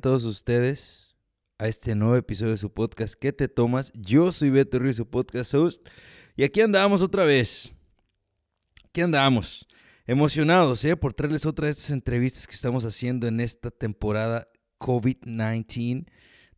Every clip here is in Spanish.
todos ustedes a este nuevo episodio de su podcast ¿Qué te tomas? Yo soy Beto Ruiz, su podcast host, y aquí andamos otra vez. Aquí andamos, emocionados ¿eh? por traerles otra de estas entrevistas que estamos haciendo en esta temporada COVID-19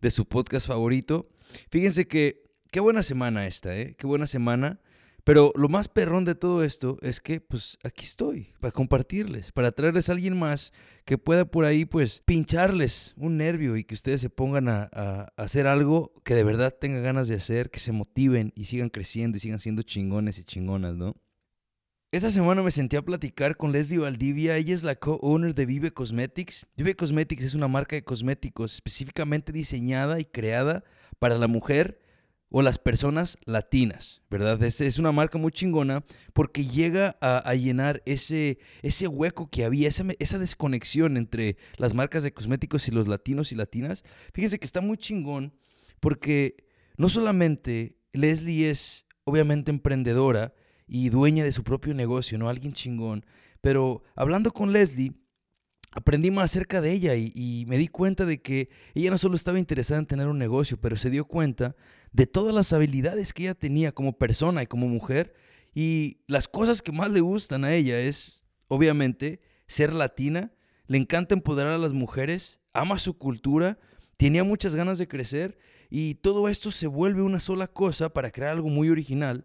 de su podcast favorito. Fíjense que qué buena semana esta, ¿eh? Qué buena semana. Pero lo más perrón de todo esto es que, pues, aquí estoy para compartirles, para traerles a alguien más que pueda por ahí, pues, pincharles un nervio y que ustedes se pongan a, a hacer algo que de verdad tengan ganas de hacer, que se motiven y sigan creciendo y sigan siendo chingones y chingonas, ¿no? Esta semana me senté a platicar con Leslie Valdivia. Ella es la co-owner de Vive Cosmetics. Vive Cosmetics es una marca de cosméticos específicamente diseñada y creada para la mujer o las personas latinas, ¿verdad? Es, es una marca muy chingona porque llega a, llenar ese, ese hueco que había, esa, esa desconexión entre las marcas de cosméticos y los latinos y latinas. Fíjense que está muy chingón porque no solamente Leslie es obviamente emprendedora, y dueña de su propio negocio, ¿no? Alguien chingón. Pero hablando con Leslie, aprendí más acerca de ella y, y, me di cuenta de que ella no solo estaba interesada en tener un negocio, pero se dio cuenta de todas las habilidades que ella tenía como persona y como mujer. Y las cosas que más le gustan a ella es, obviamente, ser latina, le encanta empoderar a las mujeres, ama su cultura, tenía muchas ganas de crecer y todo esto se vuelve una sola cosa para crear algo muy original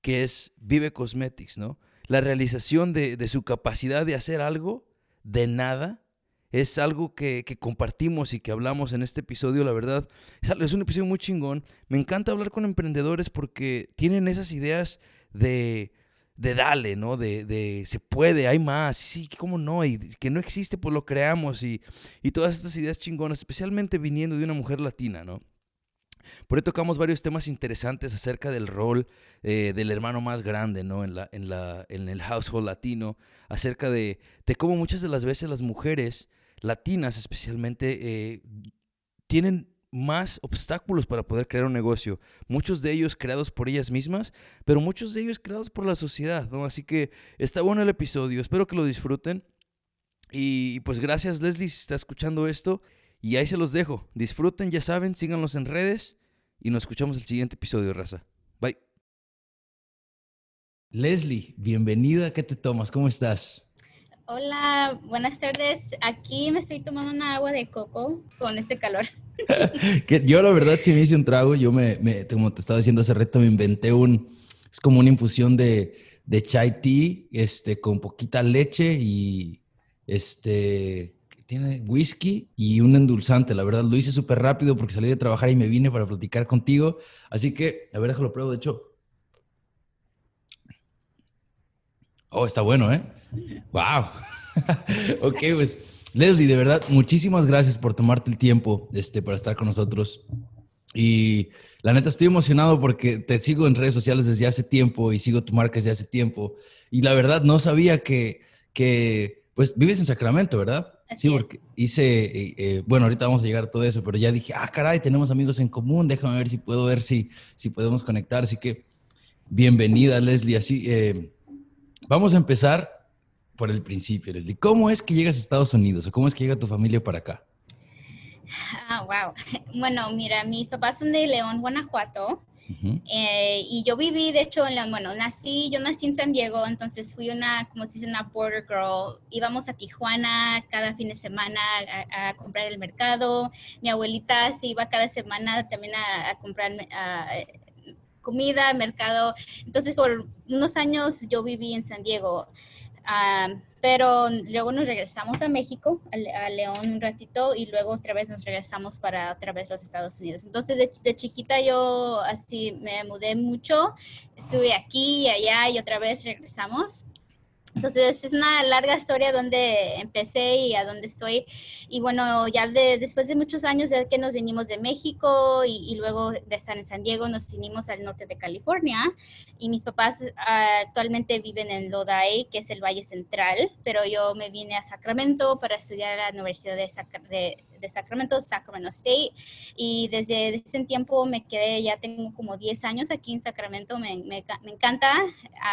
que es Vive Cosmetics, ¿no? La realización de, de, su capacidad de hacer algo de nada es algo que, que, compartimos y que hablamos en este episodio, la verdad. Es un episodio muy chingón. Me encanta hablar con emprendedores porque tienen esas ideas de, de dale, ¿no? De, de, se puede, hay más, sí, cómo no, y que no existe, pues lo creamos, y, y todas estas ideas chingonas, especialmente viniendo de una mujer latina, ¿no? Por ahí tocamos varios temas interesantes acerca del rol eh, del hermano más grande, ¿no? En, la, en, la, en el household latino, acerca de, de, cómo muchas de las veces las mujeres latinas especialmente eh, tienen más obstáculos para poder crear un negocio. Muchos de ellos creados por ellas mismas, pero muchos de ellos creados por la sociedad, ¿no? Así que está bueno el episodio, espero que lo disfruten. Y pues gracias Leslie si está escuchando esto. Y ahí se los dejo. Disfruten, ya saben, síganlos en redes y nos escuchamos el siguiente episodio, raza. Bye. Leslie, bienvenida. ¿Qué te tomas? ¿Cómo estás? Hola, buenas tardes. Aquí me estoy tomando una agua de coco con este calor. que yo la verdad sí me hice un trago. Yo me, me, como te estaba diciendo hace rato, me inventé un, es como una infusión de, de chai tea, este, con poquita leche y este, tiene whisky y un endulzante. La verdad, lo hice súper rápido porque salí de trabajar y me vine para platicar contigo. Así que, a ver, déjalo pruebo, de hecho. Oh, está bueno, ¿eh? ¡Wow! ok, pues, Leslie, de verdad, muchísimas gracias por tomarte el tiempo este, para estar con nosotros. Y la neta, estoy emocionado porque te sigo en redes sociales desde hace tiempo y sigo tu marca desde hace tiempo. Y la verdad, no sabía que, que pues, vives en Sacramento, ¿verdad? Así sí, porque hice, eh, eh, bueno, ahorita vamos a llegar a todo eso, pero ya dije, ah, caray, tenemos amigos en común, déjame ver si puedo ver si, si podemos conectar. Así que, bienvenida, Leslie. Así, eh, vamos a empezar por el principio, Leslie. ¿Cómo es que llegas a Estados Unidos o cómo es que llega tu familia para acá? Ah, wow. Bueno, mira, mis papás son de León, Guanajuato. Uh -huh. eh, y yo viví, de hecho, en León, bueno, nací, yo nací en San Diego, entonces fui una, como se dice, una border girl. Íbamos a Tijuana cada fin de semana a, a comprar el mercado. Mi abuelita se iba cada semana también a, a comprar uh, comida, mercado. Entonces, por unos años yo viví en San Diego. Uh, pero luego nos regresamos a México, a, a, León un ratito, y luego otra vez nos regresamos para otra vez los Estados Unidos. Entonces, de, de chiquita yo así me mudé mucho, estuve aquí y allá y otra vez regresamos. Entonces es una larga historia donde empecé y a dónde estoy. Y bueno, ya de, después de muchos años ya que nos venimos de México y, y, luego de en San Diego nos vinimos al norte de California. Y mis papás uh, actualmente viven en Lodi, que es el Valle Central, pero yo me vine a Sacramento para estudiar a la Universidad de, Sac de, de Sacramento, Sacramento State, y desde ese tiempo me quedé, ya tengo como 10 años aquí en Sacramento, me, me, encanta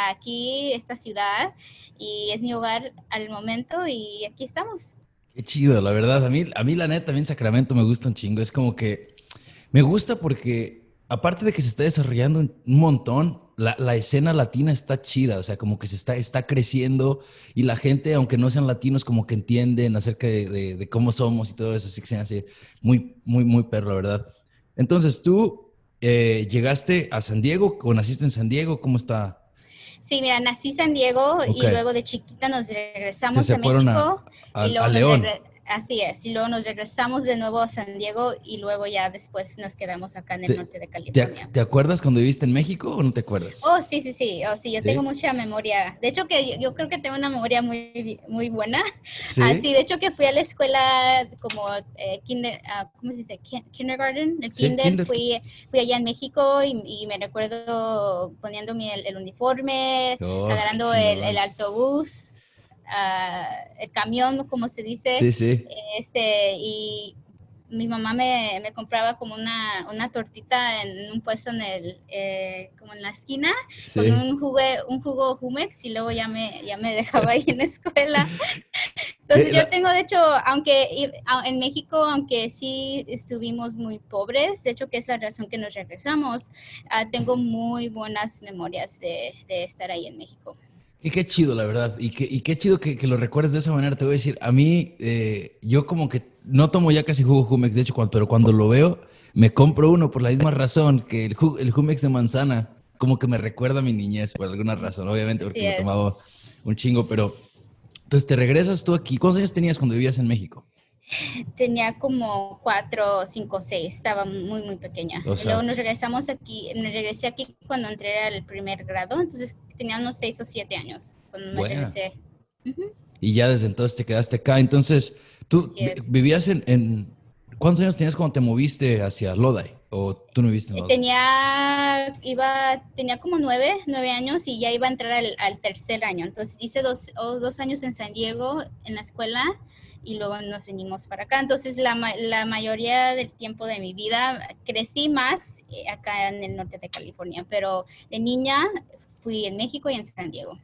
aquí esta ciudad y es mi hogar al momento y aquí estamos. Qué chido, la verdad. A mí, a mí la neta, también Sacramento me gusta un chingo. Es como que me gusta porque, aparte de que se está desarrollando un montón, la, la, escena latina está chida. O sea, como que se está, está creciendo y la gente, aunque no sean latinos, como que entienden acerca de, de, cómo somos y todo eso. Así que se hace muy, muy, muy perro, la verdad. Entonces, tú eh, llegaste a San Diego o naciste en San Diego. ¿Cómo está? Sí, mira, nací en San Diego y luego de chiquita nos regresamos a México. A, y luego a León. Así es, y luego nos regresamos de nuevo a San Diego y luego ya después nos quedamos acá en el norte de California. ¿te, acuerdas cuando viviste en México o no te acuerdas? Oh, sí, sí, sí, oh, sí, yo tengo mucha memoria. De hecho que yo, creo que tengo una memoria muy, muy buena. ¿Sí? Así, de hecho que fui a la escuela como eh, kinder, uh, ¿cómo se dice? Kindergarten, el kinder, Fui, fui allá en México y, me recuerdo poniéndome el, el uniforme, oh, agarrando el, el autobús uh, el camión, como se dice. Sí, sí. Este, y mi mamá me, me compraba como una, una, tortita en un puesto en el, eh, como en la esquina, sí. con un jugo, un jugo Jumex y luego ya me, ya me dejaba ahí en la escuela. Entonces yo tengo, de hecho, aunque en México, aunque sí estuvimos muy pobres, de hecho que es la razón que nos regresamos, uh, tengo muy buenas memorias de, de estar ahí en México. Y qué chido, la verdad. Y qué, y qué chido que, que, lo recuerdes de esa manera. Te voy a decir, a mí, eh, yo como que no tomo ya casi jugo Jumex, de hecho, cuando, pero cuando lo veo, me compro uno por la misma razón que el, el Jumex de manzana, como que me recuerda a mi niñez por alguna razón, obviamente, porque lo he tomado un chingo, pero... Entonces, te regresas tú aquí. ¿Cuántos años tenías cuando vivías en México? Tenía como cuatro, cinco, seis, estaba muy, muy pequeña. O sea, luego nos regresamos aquí, me regresé aquí cuando entré al primer grado, entonces tenía unos seis o siete años. Cuando me regresé. Uh -huh. Y ya desde entonces te quedaste acá. Entonces, ¿tú vivías en, en, ¿Cuántos años tenías cuando te moviste hacia Lodi? ¿O tú no viviste en Lodi? Tenía, iba, tenía como nueve, nueve años y ya iba a entrar al, al tercer año. Entonces hice dos, oh, dos años en San Diego en la escuela y luego nos venimos para acá. Entonces, la, la, mayoría del tiempo de mi vida crecí más eh, acá en el norte de California, pero de niña fui en México y en San Diego.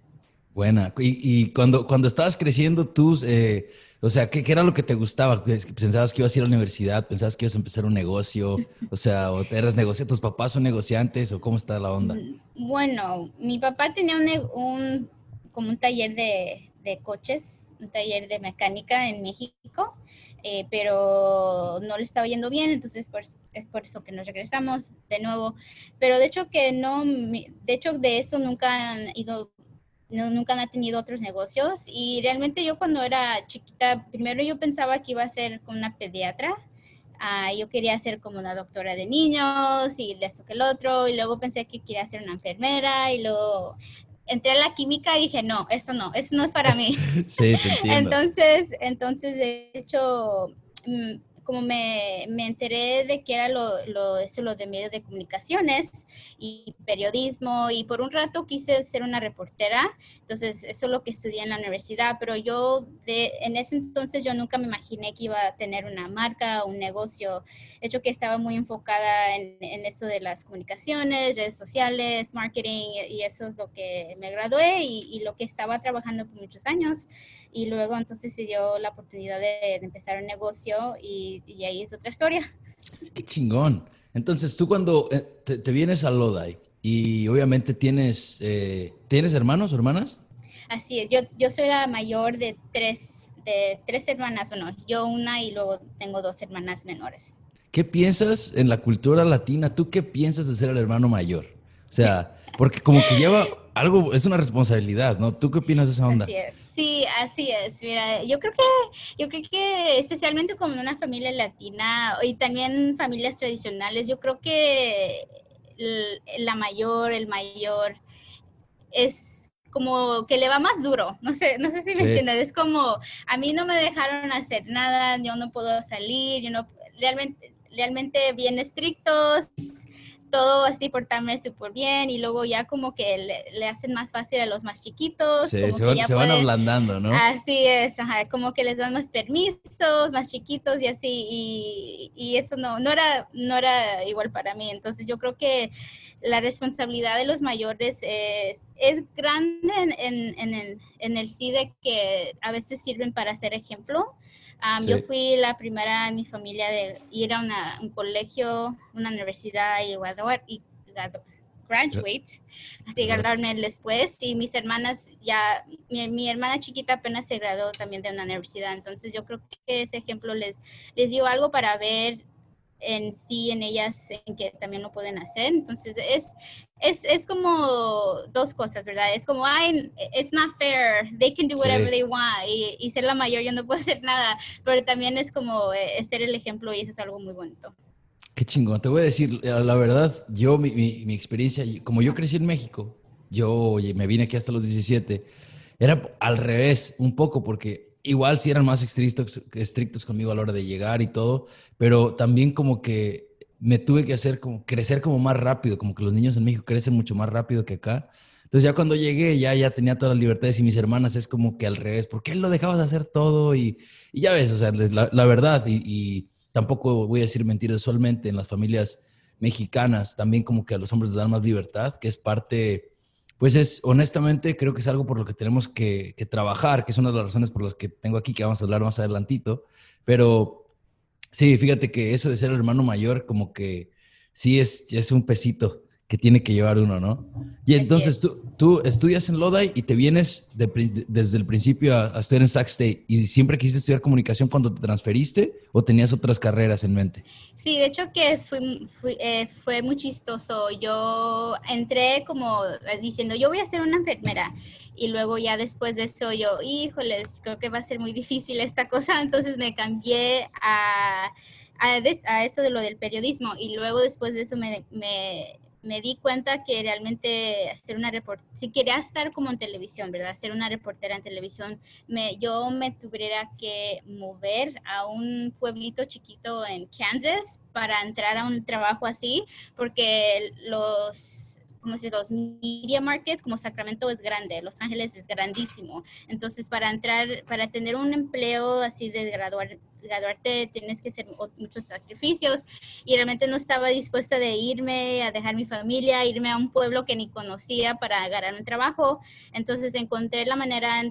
Buena. Y, y cuando, cuando estabas creciendo, tú, eh, o sea, ¿qué, ¿qué, era lo que te gustaba? ¿Pensabas que ibas a ir a la universidad? ¿Pensabas que ibas a empezar un negocio? O sea, ¿o eras negocio ¿Tus papás son negociantes o cómo está la onda? Bueno, mi papá tenía un, un como un taller de, de coches, un taller de mecánica en México, eh, pero no le estaba yendo bien, entonces pues, es por eso que nos regresamos de nuevo. Pero de hecho que no, de hecho de eso nunca han ido, no, nunca han tenido otros negocios y realmente yo cuando era chiquita, primero yo pensaba que iba a ser con una pediatra. Uh, yo quería ser como una doctora de niños y esto que el otro, y luego pensé que quería ser una enfermera, y luego entré a la química y dije, no, esto no, esto no es para mí. sí, te entiendo. Entonces, entonces, de hecho, mm, como me, me, enteré de que era lo, lo, eso, lo de medios de comunicaciones y periodismo, y por un rato quise ser una reportera, entonces eso es lo que estudié en la universidad, pero yo de, en ese entonces yo nunca me imaginé que iba a tener una marca, un negocio, hecho que estaba muy enfocada en, en eso de las comunicaciones, redes sociales, marketing, y eso es lo que me gradué y, y lo que estaba trabajando por muchos años. Y luego entonces se dio la oportunidad de, de empezar un negocio y, y, ahí es otra historia. Qué chingón. Entonces tú cuando eh, te, te vienes a Lodi y obviamente tienes, eh, ¿tienes hermanos o hermanas? Así es, yo, yo soy la mayor de tres, de tres hermanas, bueno, yo una y luego tengo dos hermanas menores. ¿Qué piensas en la cultura latina? ¿Tú qué piensas de ser el hermano mayor? O sea, porque como que lleva algo, es una responsabilidad, ¿no? ¿Tú qué opinas de esa onda? Así es, sí, así es. Mira, yo creo que, yo creo que especialmente como una familia latina y también familias tradicionales, yo creo que la mayor, el mayor, es como que le va más duro, no sé, no sé si me sí. entiendes, es como, a mí no me dejaron hacer nada, yo no puedo salir, yo no, realmente, realmente bien estrictos, todo así portarme súper bien y luego ya como que le, hacen más fácil a los más chiquitos. se, van, ablandando, ¿no? Así es, como que les dan más permisos, más chiquitos y así, y, y eso no, no, era, no era igual para mí. Entonces yo creo que la responsabilidad de los mayores es, es grande en, en, el, en el sí de que a veces sirven para ser ejemplo. Yo fui la primera en mi familia de ir a un colegio, una universidad y graduar, y graduate, así graduarme después y mis hermanas ya, mi, mi, hermana chiquita apenas se graduó también de una universidad, entonces yo creo que ese ejemplo les, les dio algo para ver en sí, en ellas, en que también lo pueden hacer. Entonces, es, es, es como dos cosas, ¿verdad? Es como, ay, it's not fair, they can do whatever they want, y, y, ser la mayor yo no puedo hacer nada, pero también es como eh, ser el ejemplo y eso es algo muy bonito. Qué chingón, te voy a decir, la verdad, yo, mi, mi, mi experiencia, como yo crecí en México, yo me vine aquí hasta los 17, era al revés un poco, porque igual sí eran más estrictos, estrictos conmigo a la hora de llegar y todo, pero también como que me tuve que hacer como crecer como más rápido, como que los niños en México crecen mucho más rápido que acá. Entonces ya cuando llegué ya, ya tenía todas las libertades y mis hermanas es como que al revés, ¿por qué lo dejabas hacer todo? Y, y ya ves, o sea, la, verdad, y, y, tampoco voy a decir mentiras, solamente en las familias mexicanas también como que a los hombres les dan más libertad, que es parte pues es, honestamente, creo que es algo por lo que tenemos que, trabajar, que es una de las razones por las que tengo aquí, que vamos a hablar más adelantito. Pero sí, fíjate que eso de ser el hermano mayor, como que sí es, es un pesito que tiene que llevar uno, ¿no? Y entonces tú, tú, estudias en Lodi y te vienes desde el principio a, estudiar en Sac State y siempre quisiste estudiar comunicación cuando te transferiste o tenías otras carreras en mente? Sí, de hecho que eh, fue muy chistoso. Yo entré como diciendo, yo voy a ser una enfermera y luego ya después de eso yo, híjoles, creo que va a ser muy difícil esta cosa, entonces me cambié a... A, eso de lo del periodismo y luego después de eso me, me, me di cuenta que realmente hacer una reportera, si quería estar como en televisión, ¿verdad? Ser una reportera en televisión, me, yo me tuviera que mover a un pueblito chiquito en Kansas para entrar a un trabajo así, porque los como si los media markets, como Sacramento es grande, Los Ángeles es grandísimo. Entonces, para entrar, para tener un empleo así de graduar, graduarte, tienes que hacer muchos sacrificios y realmente no estaba dispuesta de irme, a dejar mi familia, irme a un pueblo que ni conocía para ganar un trabajo. Entonces, encontré la manera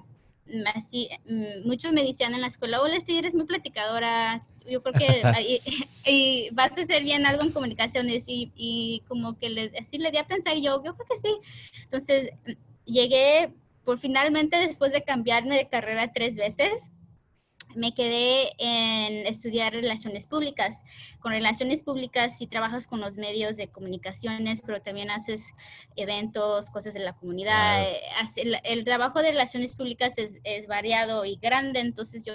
así, mm, muchos me decían en la escuela, hola, eres muy platicadora, yo creo que y, vas a hacer bien algo en comunicaciones y, y como que le, así le di a pensar yo, yo creo que sí. Entonces llegué por finalmente después de cambiarme de carrera tres veces, me quedé en estudiar relaciones públicas. Con relaciones públicas sí trabajas con los medios de comunicaciones, pero también haces eventos, cosas de la comunidad. El, el, trabajo de relaciones públicas es, es variado y grande, entonces yo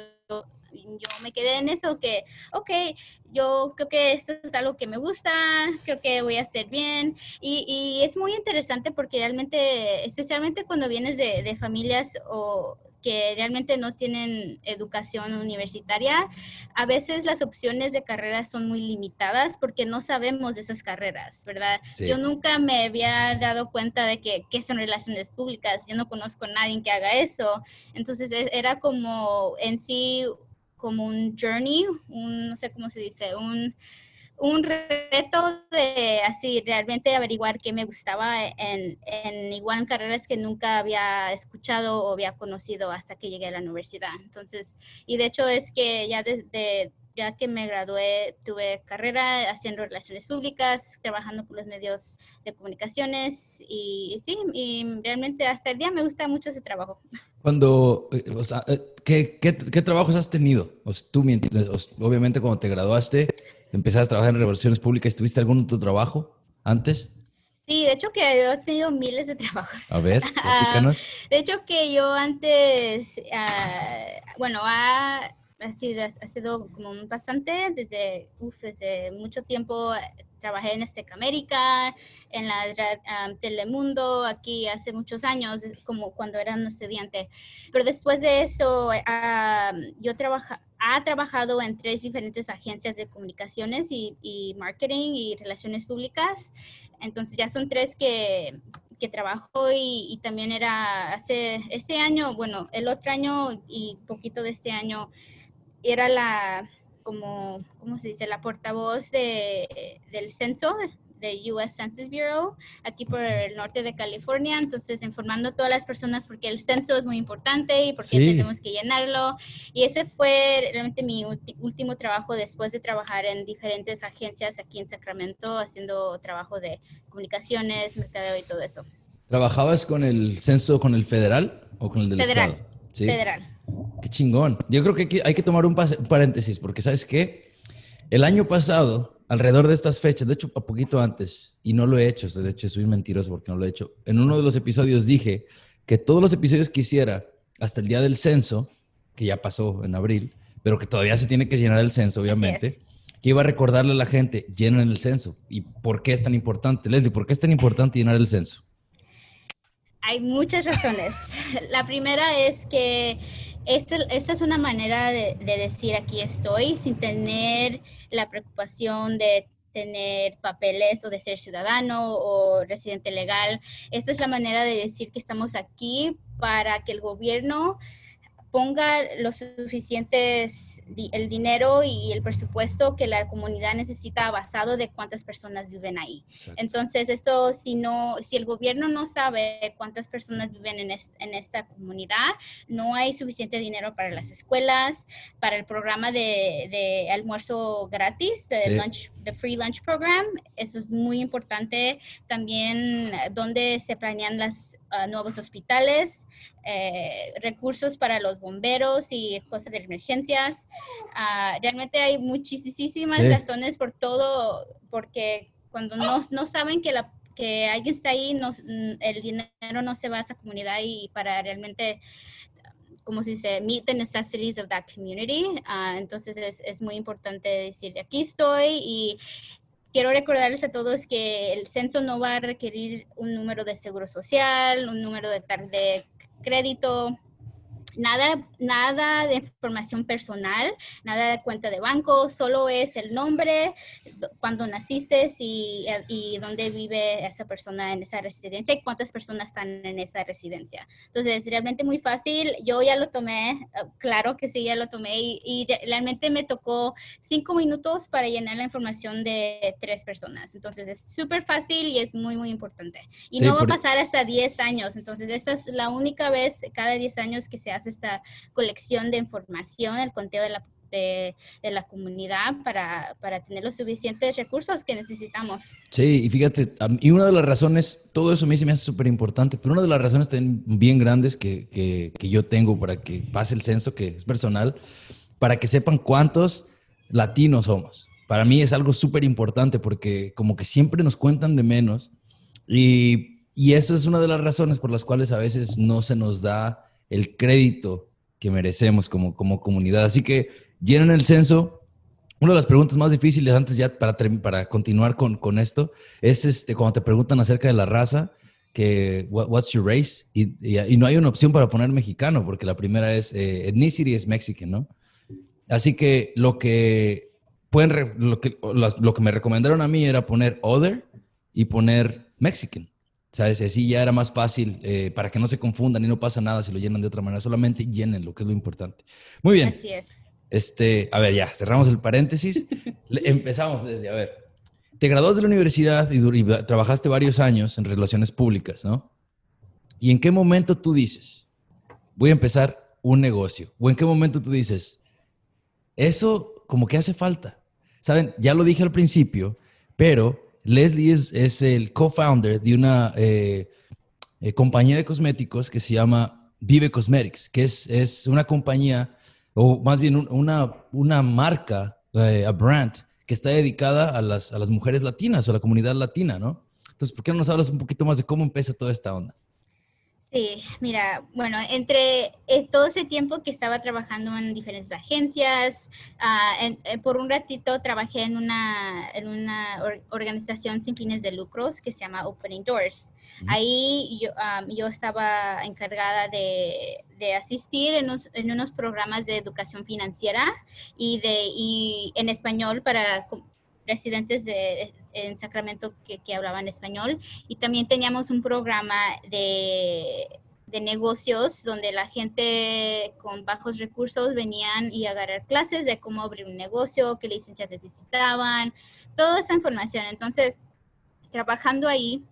yo me quedé en eso que, ok, yo creo que esto es algo que me gusta, creo que voy a hacer bien. Y, y es muy interesante porque realmente, especialmente cuando vienes de, de familias o que realmente no tienen educación universitaria, a veces las opciones de carreras son muy limitadas porque no sabemos de esas carreras, ¿verdad? Yo nunca me había dado cuenta de que, qué son relaciones públicas, yo no conozco a nadie que haga eso, entonces e, era como en sí como un journey, un, no sé cómo se dice, un, un reto de así realmente averiguar qué me gustaba en, en, igual carreras que nunca había escuchado o había conocido hasta que llegué a la universidad. Entonces, y de hecho es que ya desde ya que me gradué, tuve carrera haciendo relaciones públicas, trabajando con los medios de comunicaciones y sí, y realmente hasta el día me gusta mucho ese trabajo. Cuando, eh, o sea, eh, ¿qué, qué, qué trabajos has tenido? O sea, tú, obviamente, cuando te graduaste, empezaste a trabajar en relaciones públicas, ¿tuviste algún otro trabajo antes? Sí, de hecho que yo he tenido miles de trabajos. A ver, platícanos. de hecho que yo antes, ah, bueno, a ha sido, ha sido como un desde, desde mucho tiempo. Trabajé en Azteca América, en la Telemundo, aquí hace muchos años, como cuando era un estudiante. Pero después de eso, yo trabajaba ha trabajado en tres diferentes agencias de comunicaciones y, marketing y relaciones públicas. Entonces ya son tres que, que trabajó y, y, también era hace este año, bueno, el otro año y poquito de este año era la como, ¿cómo se dice? La portavoz de, del censo de US Census Bureau, aquí por el norte de California, entonces informando a todas las personas porque el censo es muy importante y porque tenemos que llenarlo. Y ese fue realmente mi último trabajo después de trabajar en diferentes agencias aquí en Sacramento, haciendo trabajo de comunicaciones, mercadeo y todo eso. ¿Trabajabas con el censo, con el federal o con el del federal, estado? ¿Sí? Federal. Qué chingón. Yo creo que hay que tomar un paréntesis porque, ¿sabes qué? El año pasado alrededor de estas fechas, de hecho, a poquito antes, y no lo he hecho, de hecho, soy mentiroso porque no lo he hecho. En uno de los episodios dije que todos los episodios que hiciera hasta el día del censo, que ya pasó en abril, pero que todavía se tiene que llenar el censo, obviamente, que iba a recordarle a la gente, llenen el censo. ¿Y por qué es tan importante? Leslie, ¿por qué es tan importante llenar el censo? Hay muchas razones. La primera es que esta, es una manera de, decir aquí estoy sin tener la preocupación de tener papeles o de ser ciudadano o residente legal. Esta es la manera de decir que estamos aquí para que el gobierno ponga lo suficientes el dinero y el presupuesto que la comunidad necesita basado de cuántas personas viven ahí. Entonces, esto si no si el gobierno no sabe cuántas personas viven en, en, esta comunidad, no hay suficiente dinero para las escuelas, para el programa de, de almuerzo gratis, el lunch the Free Lunch Program. Eso es muy importante. También donde se planean los ah, nuevos hospitales, eh, recursos para los bomberos y cosas de emergencias. Ah, realmente hay muchísimas razones por todo, porque cuando no, no saben que la que alguien está ahí, no, el dinero no se va a esa comunidad y para realmente como se dice, meet the necessities of that community. Ah, entonces es, es, muy importante decir, aquí estoy y quiero recordarles a todos que el censo no va a requerir un número de seguro social, un número de, de crédito, nada, nada de información personal, nada de cuenta de banco, solo es el nombre, cuando naciste y, y dónde vive esa persona en esa residencia y cuántas personas están en esa residencia. Entonces, realmente muy fácil. Yo ya lo tomé, claro que sí, ya lo tomé y, y realmente me tocó cinco minutos para llenar la información de tres personas. Entonces, es súper fácil y es muy, muy importante. Y no va a pasar hasta 10 años. Entonces, esta es la única vez cada 10 años que se hace esta colección de información, el conteo de la, de, la comunidad para, para, tener los suficientes recursos que necesitamos. Sí, y fíjate, y una de las razones, todo eso a mí se me hace súper importante, pero una de las razones también bien grandes que, que, que yo tengo para que pase el censo, que es personal, para que sepan cuántos latinos somos. Para mí es algo súper importante porque como que siempre nos cuentan de menos y, y eso es una de las razones por las cuales a veces no se nos da el crédito que merecemos como, como comunidad. Así que llenen el censo. Una de las preguntas más difíciles antes ya para, para continuar con, con esto es este, cuando te preguntan acerca de la raza, que what's your race? Y, y, no hay una opción para poner mexicano, porque la primera es eh, ethnicity es mexican, ¿no? Así que lo que pueden, lo que, lo que me recomendaron a mí era poner other y poner mexican. ¿Sabes? Así ya era más fácil eh, para que no se confundan y no pasa nada si lo llenan de otra manera. Solamente llenen lo que es lo importante. Muy bien. Así es. Este, a ver, ya, cerramos el paréntesis. Empezamos desde, a ver, te graduaste de la universidad y, y, trabajaste varios años en relaciones públicas, ¿no? ¿Y en qué momento tú dices, voy a empezar un negocio? ¿O en qué momento tú dices, eso como que hace falta? Saben, ya lo dije al principio, pero Leslie es, el co-founder de una eh, eh, compañía de cosméticos que se llama Vive Cosmetics, que es, es una compañía, o más bien una, una marca, eh, a brand, que está dedicada a las, a las mujeres latinas o a la comunidad latina, ¿no? Entonces, ¿por qué no nos hablas un poquito más de cómo empieza toda esta onda? Sí, mira, bueno, entre eh, todo ese tiempo que estaba trabajando en diferentes agencias, eh, por un ratito trabajé en una, en una organización sin fines de lucros que se llama Opening Doors. Ahí yo, yo estaba encargada de, de asistir en unos, en unos, programas de educación financiera y, de, y en español para residentes de, en Sacramento que, que, hablaban español y también teníamos un programa de, de, negocios donde la gente con bajos recursos venían y agarrar clases de cómo abrir un negocio, qué licencias necesitaban, toda esa información. Entonces, trabajando ahí,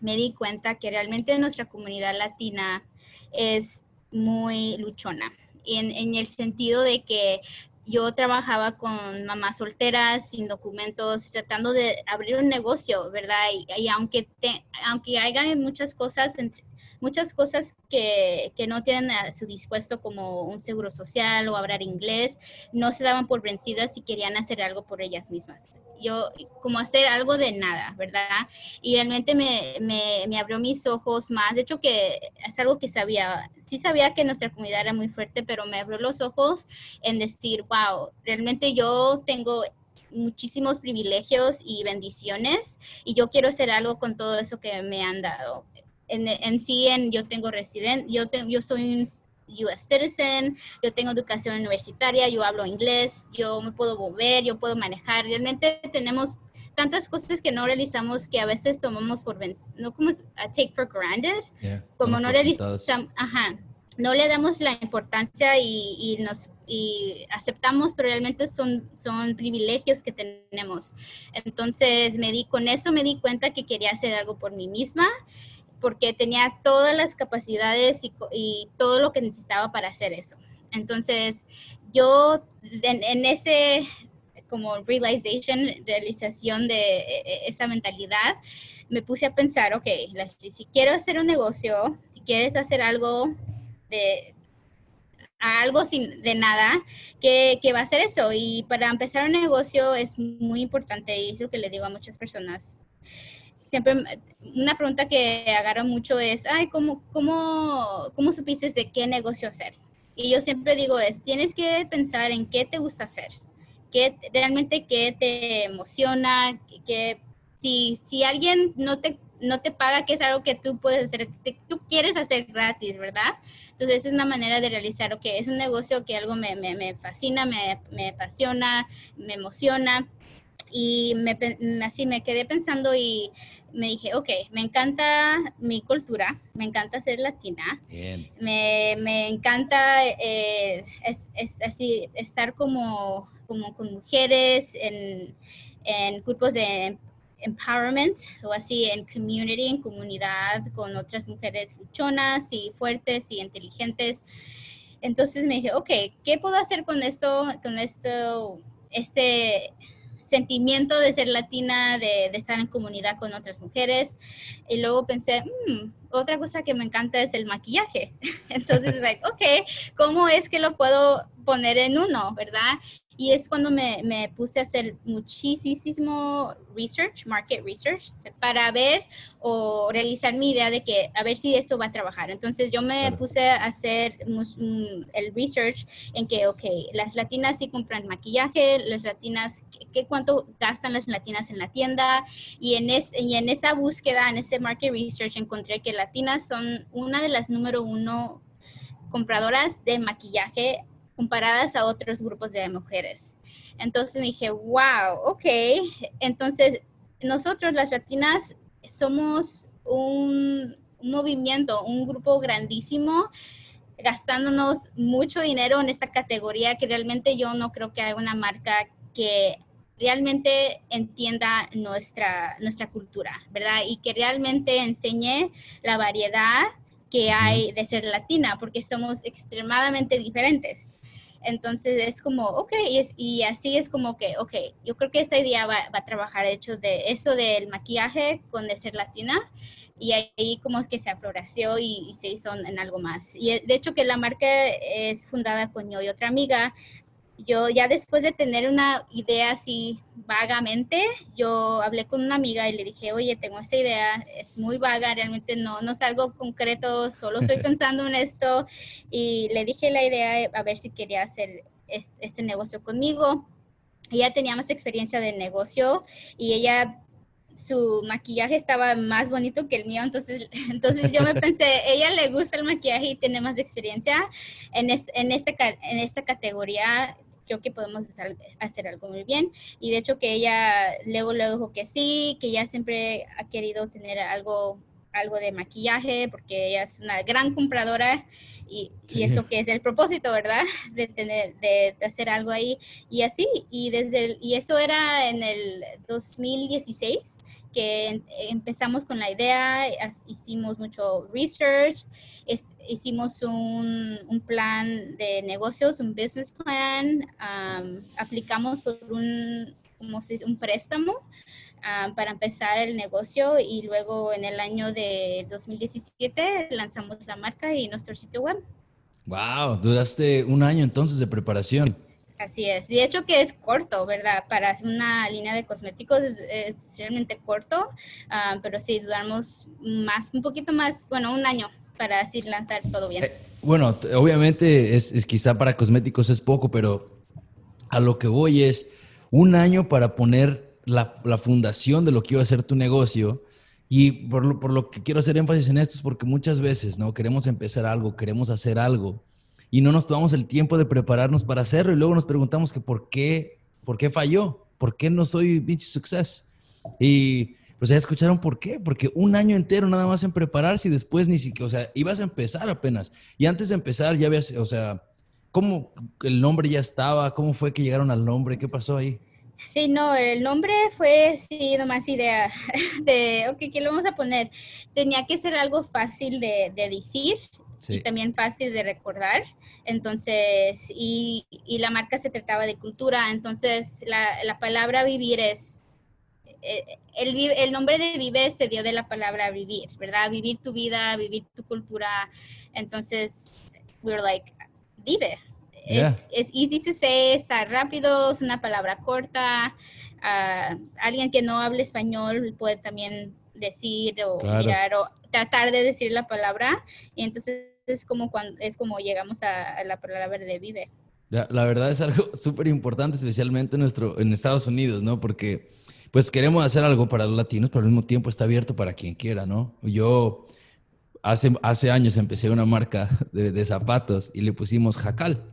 me di cuenta que realmente nuestra comunidad latina es muy luchona. En, en, el sentido de que yo trabajaba con mamás solteras sin documentos, tratando de abrir un negocio, ¿verdad? Y, aunque, te, aunque haya muchas cosas entre, muchas cosas que, que, no tienen a su dispuesto como un seguro social o hablar inglés, no se daban por vencidas y querían hacer algo por ellas mismas. Yo, como hacer algo de nada, ¿verdad? Y realmente me, me, me abrió mis ojos más. De hecho, que es algo que sabía, sí sabía que nuestra comunidad era muy fuerte, pero me abrió los ojos en decir, wow, realmente yo tengo muchísimos privilegios y bendiciones y yo quiero hacer algo con todo eso que me han dado en, en sí, en, yo tengo residente, yo, yo soy un US citizen, yo tengo educación universitaria, yo hablo inglés, yo me puedo mover, yo puedo manejar. Realmente tenemos tantas cosas que no realizamos que a veces tomamos por no como take for granted, como no realizamos, ajá, no le damos la importancia y, y, nos y aceptamos, pero realmente son, son privilegios que tenemos. Entonces me di, con eso me di cuenta que quería hacer algo por mí misma porque tenía todas las capacidades y, todo lo que necesitaba para hacer eso. Entonces, yo en, ese como realization, realización de e, e, esa mentalidad, me puse a pensar, ok, si quiero hacer un negocio, si quieres hacer algo de algo sin de nada, ¿qué, ¿qué, va a ser eso? Y para empezar un negocio es muy importante, y es lo que le digo a muchas personas, siempre una pregunta que agarro mucho es, ay, ¿cómo, cómo, cómo supiste de qué negocio hacer? Y yo siempre digo es, tienes que pensar en qué te gusta hacer, qué realmente qué te emociona, que si, si alguien no te, no te paga, que es algo que tú puedes hacer, tú quieres hacer gratis, ¿verdad? Entonces es una manera de realizar, ok, es un negocio que algo me, me, me fascina, me, me apasiona, me emociona, y me, así me quedé pensando y me dije, ok, me encanta mi cultura, me encanta ser latina, Me, me, encanta eh, es, es, así estar como, como con mujeres en, en, grupos de empowerment o así en community, en comunidad con otras mujeres luchonas y fuertes y inteligentes. Entonces me dije, ok, ¿qué puedo hacer con esto, con esto, este sentimiento de ser latina, de, estar en comunidad con otras mujeres. Y luego pensé, mm, otra cosa que me encanta es el maquillaje. Entonces, like, ok, ¿cómo es que lo puedo poner en uno, verdad? Y es cuando me, me, puse a hacer muchísimo research, market research, para ver o realizar mi idea de que a ver si esto va a trabajar. Entonces yo me puse a hacer el research en que, ok, las latinas sí compran maquillaje, las latinas, ¿qué, cuánto gastan las latinas en la tienda? Y en, es, y en esa búsqueda, en ese market research, encontré que latinas son una de las número uno compradoras de maquillaje comparadas a otros grupos de mujeres. Entonces me dije, wow, ok, entonces nosotros las latinas somos un, movimiento, un grupo grandísimo gastándonos mucho dinero en esta categoría que realmente yo no creo que haya una marca que realmente entienda nuestra, nuestra cultura, ¿verdad? Y que realmente enseñe la variedad que hay de ser latina, porque somos extremadamente diferentes. Entonces es como, ok, y, es, y, así es como que, ok, yo creo que esta idea va, va, a trabajar, de hecho, de eso del maquillaje con de ser latina, y ahí como es que se afloreció y, y, se hizo en algo más. Y de hecho que la marca es fundada con yo y otra amiga, yo ya después de tener una idea así vagamente, yo hablé con una amiga y le dije, oye, tengo esta idea, es muy vaga, realmente no, no es algo concreto, solo estoy pensando en esto. Y le dije la idea a ver si quería hacer este, negocio conmigo. Ella tenía más experiencia de negocio y ella su maquillaje estaba más bonito que el mío, entonces, entonces yo me pensé, ella le gusta el maquillaje y tiene más experiencia en, en, esta, en esta categoría, creo que podemos hacer algo muy bien. Y de hecho que ella luego le dijo que sí, que ella siempre ha querido tener algo, algo de maquillaje porque ella es una gran compradora y, y, esto que es el propósito, ¿verdad? De tener, de, hacer algo ahí y así. Y desde y eso era en el 2016 que empezamos con la idea, hicimos mucho research, hicimos un, un, plan de negocios, un business plan, aplicamos por un, un préstamo para empezar el negocio y luego en el año de 2017 lanzamos la marca y nuestro sitio web. Wow, duraste un año entonces de preparación. Así es. De hecho que es corto, ¿verdad? Para una línea de cosméticos es, realmente corto, ah, pero sí, duramos más, un poquito más, bueno, un año para así lanzar todo bien. Eh, bueno, obviamente es, es, quizá para cosméticos es poco, pero a lo que voy es un año para poner la, fundación de lo que iba a ser tu negocio. Y por lo, por lo que quiero hacer énfasis en esto es porque muchas veces, ¿no? Queremos empezar algo, queremos hacer algo y no nos tomamos el tiempo de prepararnos para hacerlo y luego nos preguntamos que por qué, por qué falló, por qué no soy bitch success. Y pues ya escucharon por qué, porque un año entero nada más en prepararse y después ni siquiera, o sea, ibas a empezar apenas. Y antes de empezar ya habías, o sea, ¿cómo el nombre ya estaba? ¿Cómo fue que llegaron al nombre? ¿Qué pasó ahí? Sí, no, el nombre fue, sí, nomás idea de, ok, ¿qué le vamos a poner? Tenía que ser algo fácil de, de decir y también fácil de recordar. Entonces, y, y, la marca se trataba de cultura, entonces la, la palabra vivir es, eh, el, el, nombre de Vive se dio de la palabra vivir, ¿verdad? Vivir tu vida, vivir tu cultura. Entonces, we were like, vive. Es, es, easy to say, está rápido, es una palabra corta. Uh, alguien que no hable español puede también decir o mirar o tratar de decir la palabra. Y entonces es como, cuando, es como llegamos a, la palabra de vive. La, verdad es algo súper importante, especialmente en, nuestro, en Estados Unidos, ¿no? Porque pues queremos hacer algo para los latinos, pero al mismo tiempo está abierto para quien quiera, ¿no? Yo hace, hace años empecé una marca de, zapatos y le pusimos Jacal,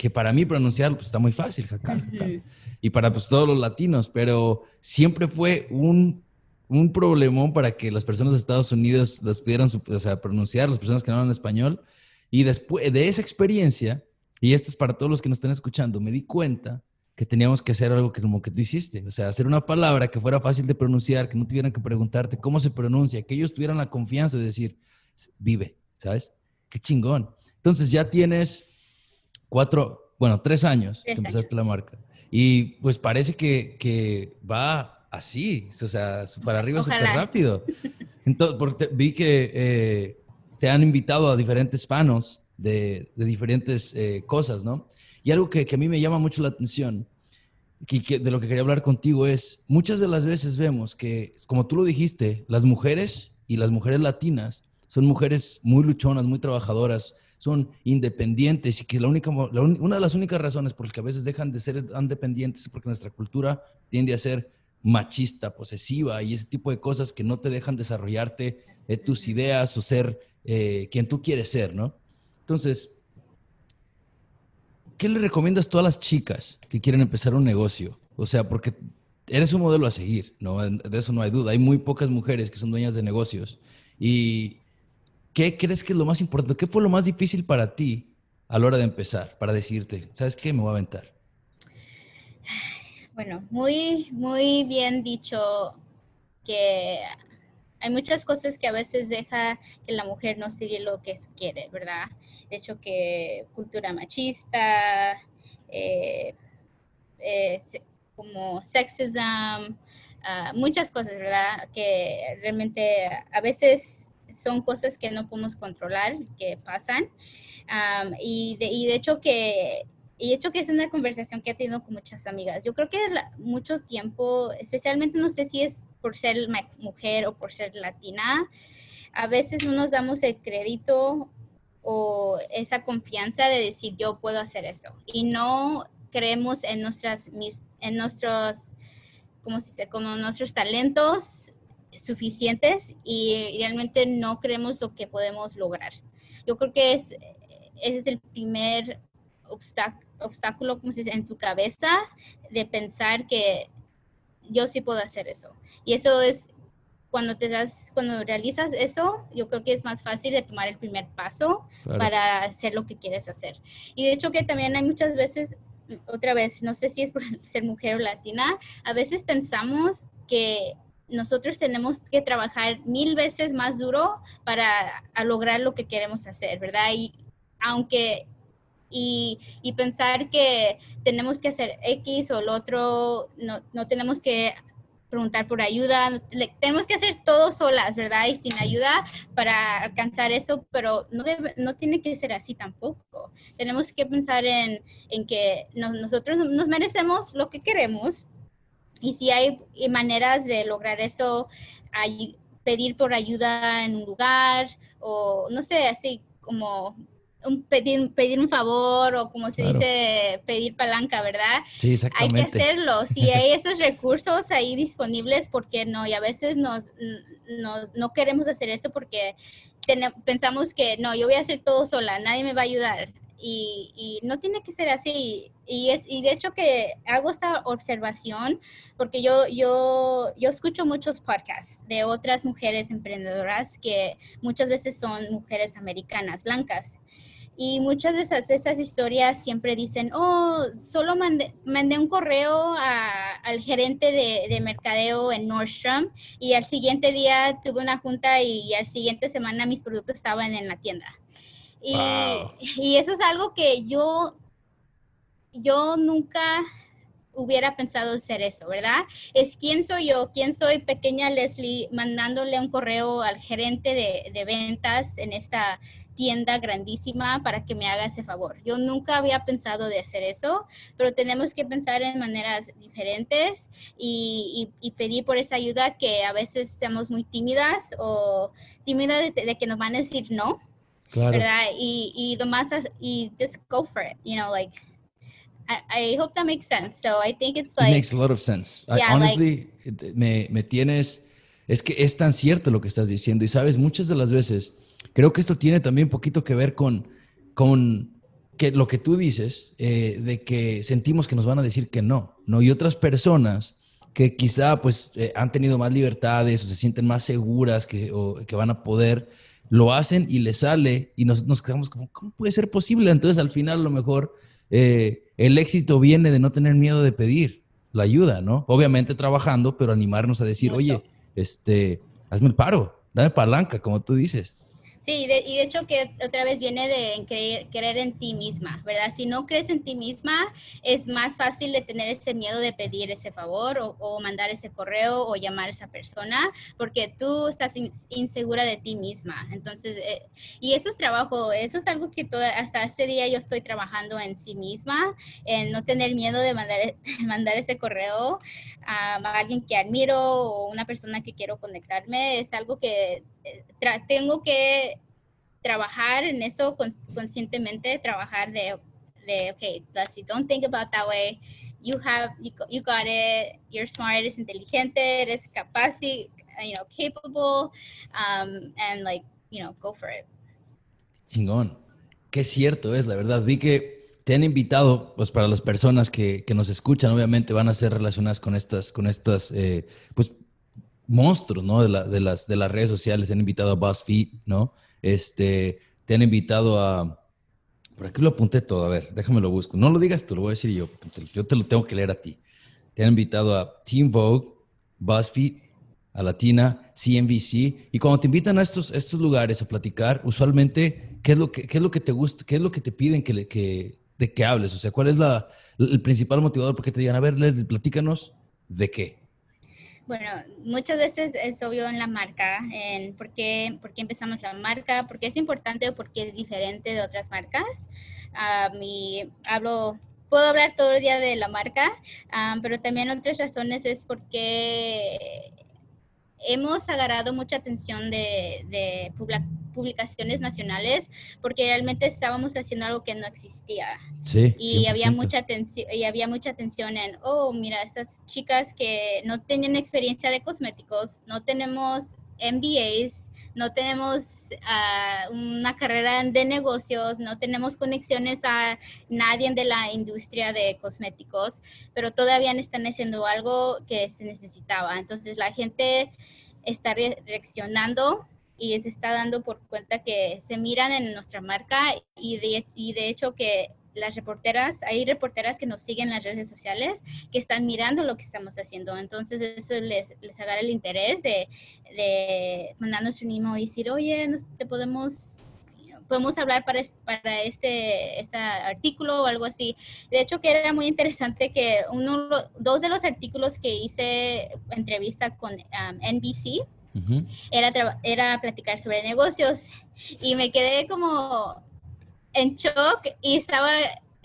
que para mí pronunciarlo pues, está muy fácil, Jacal, Jacal. Y para pues todos los latinos, pero siempre fue un un problemón para que las personas de Estados Unidos las pudieran o sea, pronunciar, las personas que no hablan español. Y después de esa experiencia, y esto es para todos los que nos están escuchando, me di cuenta que teníamos que hacer algo que como que tú hiciste, o sea, hacer una palabra que fuera fácil de pronunciar, que no tuvieran que preguntarte cómo se pronuncia, que ellos tuvieran la confianza de decir, vive, ¿sabes? Qué chingón. Entonces ya tienes cuatro, bueno, tres años que empezaste la marca. Y pues parece que, que va así, o sea, para arriba súper rápido. Entonces, porque vi que eh, te han invitado a diferentes panos de, de diferentes eh, cosas, ¿no? Y algo que, que, a mí me llama mucho la atención, que, de lo que quería hablar contigo es, muchas de las veces vemos que, como tú lo dijiste, las mujeres y las mujeres latinas son mujeres muy luchonas, muy trabajadoras, son independientes y que la única, una de las únicas razones por las que a veces dejan de ser tan dependientes es porque nuestra cultura tiende a ser machista, posesiva y ese tipo de cosas que no te dejan desarrollarte eh, tus ideas o ser eh, quien tú quieres ser, ¿no? Entonces, ¿qué le recomiendas a todas las chicas que quieren empezar un negocio? O sea, porque eres un modelo a seguir, ¿no? De eso no hay duda. Hay muy pocas mujeres que son dueñas de negocios. ¿Y qué crees que es lo más importante? ¿Qué fue lo más difícil para ti a la hora de empezar? Para decirte, ¿sabes qué? Me voy a aventar. Bueno, muy, muy bien dicho que hay muchas cosas que a veces deja que la mujer no sigue lo que quiere, ¿verdad? De hecho, que cultura machista, eh, eh, como sexism, ah, muchas cosas, ¿verdad? Que realmente a veces son cosas que no podemos controlar, que pasan. y, de, y de hecho que y hecho que es una conversación que he tenido con muchas amigas. Yo creo que mucho tiempo, especialmente no sé si es por ser mujer o por ser latina, a veces no nos damos el crédito o esa confianza de decir yo puedo hacer eso y no creemos en nuestras en nuestros como se dice como nuestros talentos suficientes y realmente no creemos lo que podemos lograr. Yo creo que es ese es el primer obstáculo, como se dice, en tu cabeza de pensar que yo sí puedo hacer eso. Y eso es cuando te das, cuando realizas eso, yo creo que es más fácil de tomar el primer paso para hacer lo que quieres hacer. Y de hecho que también hay muchas veces, otra vez, no sé si es por ser mujer o latina, a veces pensamos que nosotros tenemos que trabajar mil veces más duro para lograr lo que queremos hacer, ¿verdad? Y aunque y, pensar que tenemos que hacer X o el otro, no, no tenemos que preguntar por ayuda, tenemos que hacer todo solas, ¿verdad? Y sin ayuda para alcanzar eso, pero no, no tiene que ser así tampoco. Tenemos que pensar en, en que nosotros nos merecemos lo que queremos y si hay maneras de lograr eso, hay, pedir por ayuda en un lugar o no sé, así como un pedir, pedir un favor o como se dice, pedir palanca, ¿verdad? Sí, exactamente. Hay que hacerlo. Si hay esos recursos ahí disponibles, ¿por qué no? Y a veces nos, no queremos hacer eso porque pensamos que no, yo voy a hacer todo sola, nadie me va a ayudar. Y, y no tiene que ser así. Y, y, de hecho que hago esta observación porque yo, yo, yo escucho muchos podcasts de otras mujeres emprendedoras que muchas veces son mujeres americanas, blancas. Y muchas de esas, esas historias siempre dicen, oh, solo mandé, mandé un correo al gerente de, de, mercadeo en Nordstrom y al siguiente día tuve una junta y, al siguiente semana mis productos estaban en la tienda. Y, y eso es algo que yo, yo nunca hubiera pensado hacer eso, ¿verdad? Es quién soy yo, quién soy pequeña Leslie mandándole un correo al gerente de, de ventas en esta tienda grandísima para que me haga ese favor. Yo nunca había pensado de hacer eso, pero tenemos que pensar en maneras diferentes y, pedir por esa ayuda que a veces estamos muy tímidas o tímidas de, que nos van a decir no, ¿verdad? Y, y lo más, y just go for it, you know, like, I, hope that makes sense. So I think it's like... It makes a lot of sense. honestly, me, me tienes... Es que es tan cierto lo que estás diciendo y sabes, muchas de las veces Creo que esto tiene también un poquito que ver con, con que lo que tú dices, eh, de que sentimos que nos van a decir que no, ¿no? Y otras personas que quizá pues eh, han tenido más libertades o se sienten más seguras que, que van a poder, lo hacen y les sale y nos, nos, quedamos como, ¿cómo puede ser posible? Entonces al final a lo mejor eh, el éxito viene de no tener miedo de pedir la ayuda, ¿no? Obviamente trabajando, pero animarnos a decir, oye, este, hazme el paro, dame palanca, como tú dices. Sí, y de hecho que otra vez viene de creer, creer, en ti misma, ¿verdad? Si no crees en ti misma, es más fácil de tener ese miedo de pedir ese favor o, mandar ese correo o llamar a esa persona porque tú estás insegura de ti misma. Entonces, eh, y eso es trabajo, eso es algo que hasta ese día yo estoy trabajando en sí misma, en no tener miedo de mandar, mandar ese correo a alguien que admiro o una persona que quiero conectarme. Es algo que eh, tengo que trabajar en esto conscientemente, trabajar de, de okay, Dusty, don't think about that way. You have, you, you got it. You're smart, eres inteligente, eres capaz, you know, capable, um, and like, you know, go for it. Chingón. Qué cierto es, la verdad. Vi que te han invitado, pues para las personas que, que nos escuchan, obviamente van a ser relacionadas con estas, con estas, eh, pues monstruos, ¿no? De, la, de, las, de las redes sociales, te han invitado a BuzzFeed, ¿no? Este, te han invitado a... Por aquí lo apunté todo, a ver, déjame lo busco. No lo digas tú, lo voy a decir yo, yo te lo tengo que leer a ti. Te han invitado a Team Vogue, BuzzFeed, a Latina, CNBC, y cuando te invitan a estos, estos lugares a platicar, usualmente, ¿qué es lo que, qué es lo que te gusta, qué es lo que te piden que, que, de que hables? O sea, ¿cuál es la, el principal motivador por qué te digan, a ver, platícanos de qué? Bueno, muchas veces es obvio en la marca, en por qué, por qué empezamos la marca, por qué es importante o por qué es diferente de otras marcas. Um, y hablo puedo hablar todo el día de la marca, pero también otras razones es porque hemos agarrado mucha atención de, de publicaciones nacionales porque realmente estábamos haciendo algo que no existía. Sí, y había mucha atención y había mucha atención en, oh, mira, estas chicas que no tienen experiencia de cosméticos, no tenemos MBAs, no tenemos ah, una carrera de negocios, no tenemos conexiones a nadie de la industria de cosméticos, pero todavía están haciendo algo que se necesitaba. Entonces la gente está reaccionando y se está dando por cuenta que se miran en nuestra marca y de, y de hecho que las reporteras, hay reporteras que nos siguen en las redes sociales que están mirando lo que estamos haciendo. Entonces eso les, les agarra el interés de, de mandarnos un email y decir, oye, te podemos podemos hablar para este, para este, este artículo o algo así. De hecho, que era muy interesante que uno, dos de los artículos que hice entrevista con um, NBC era, era platicar sobre negocios y me quedé como en shock y estaba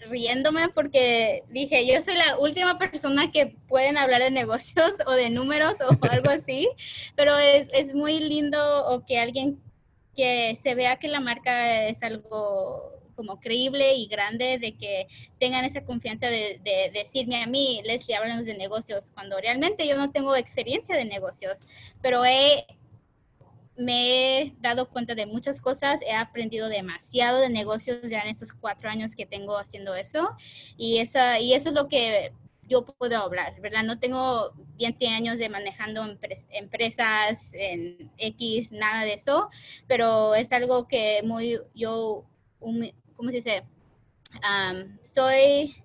riéndome porque dije, yo soy la última persona que pueden hablar de negocios o de números o algo así, pero es, es muy lindo o que alguien que se vea que la marca es algo como creíble y grande, de que tengan esa confianza de, decirme a mí, Leslie, hablamos de negocios, cuando realmente yo no tengo experiencia de negocios, pero he, me he dado cuenta de muchas cosas, he aprendido demasiado de negocios ya en estos cuatro años que tengo haciendo eso, y, esa, y eso es lo que yo puedo hablar, ¿verdad? No tengo 20 años de manejando empresas en X, nada de eso, pero es algo que muy, yo, ¿cómo se dice? soy,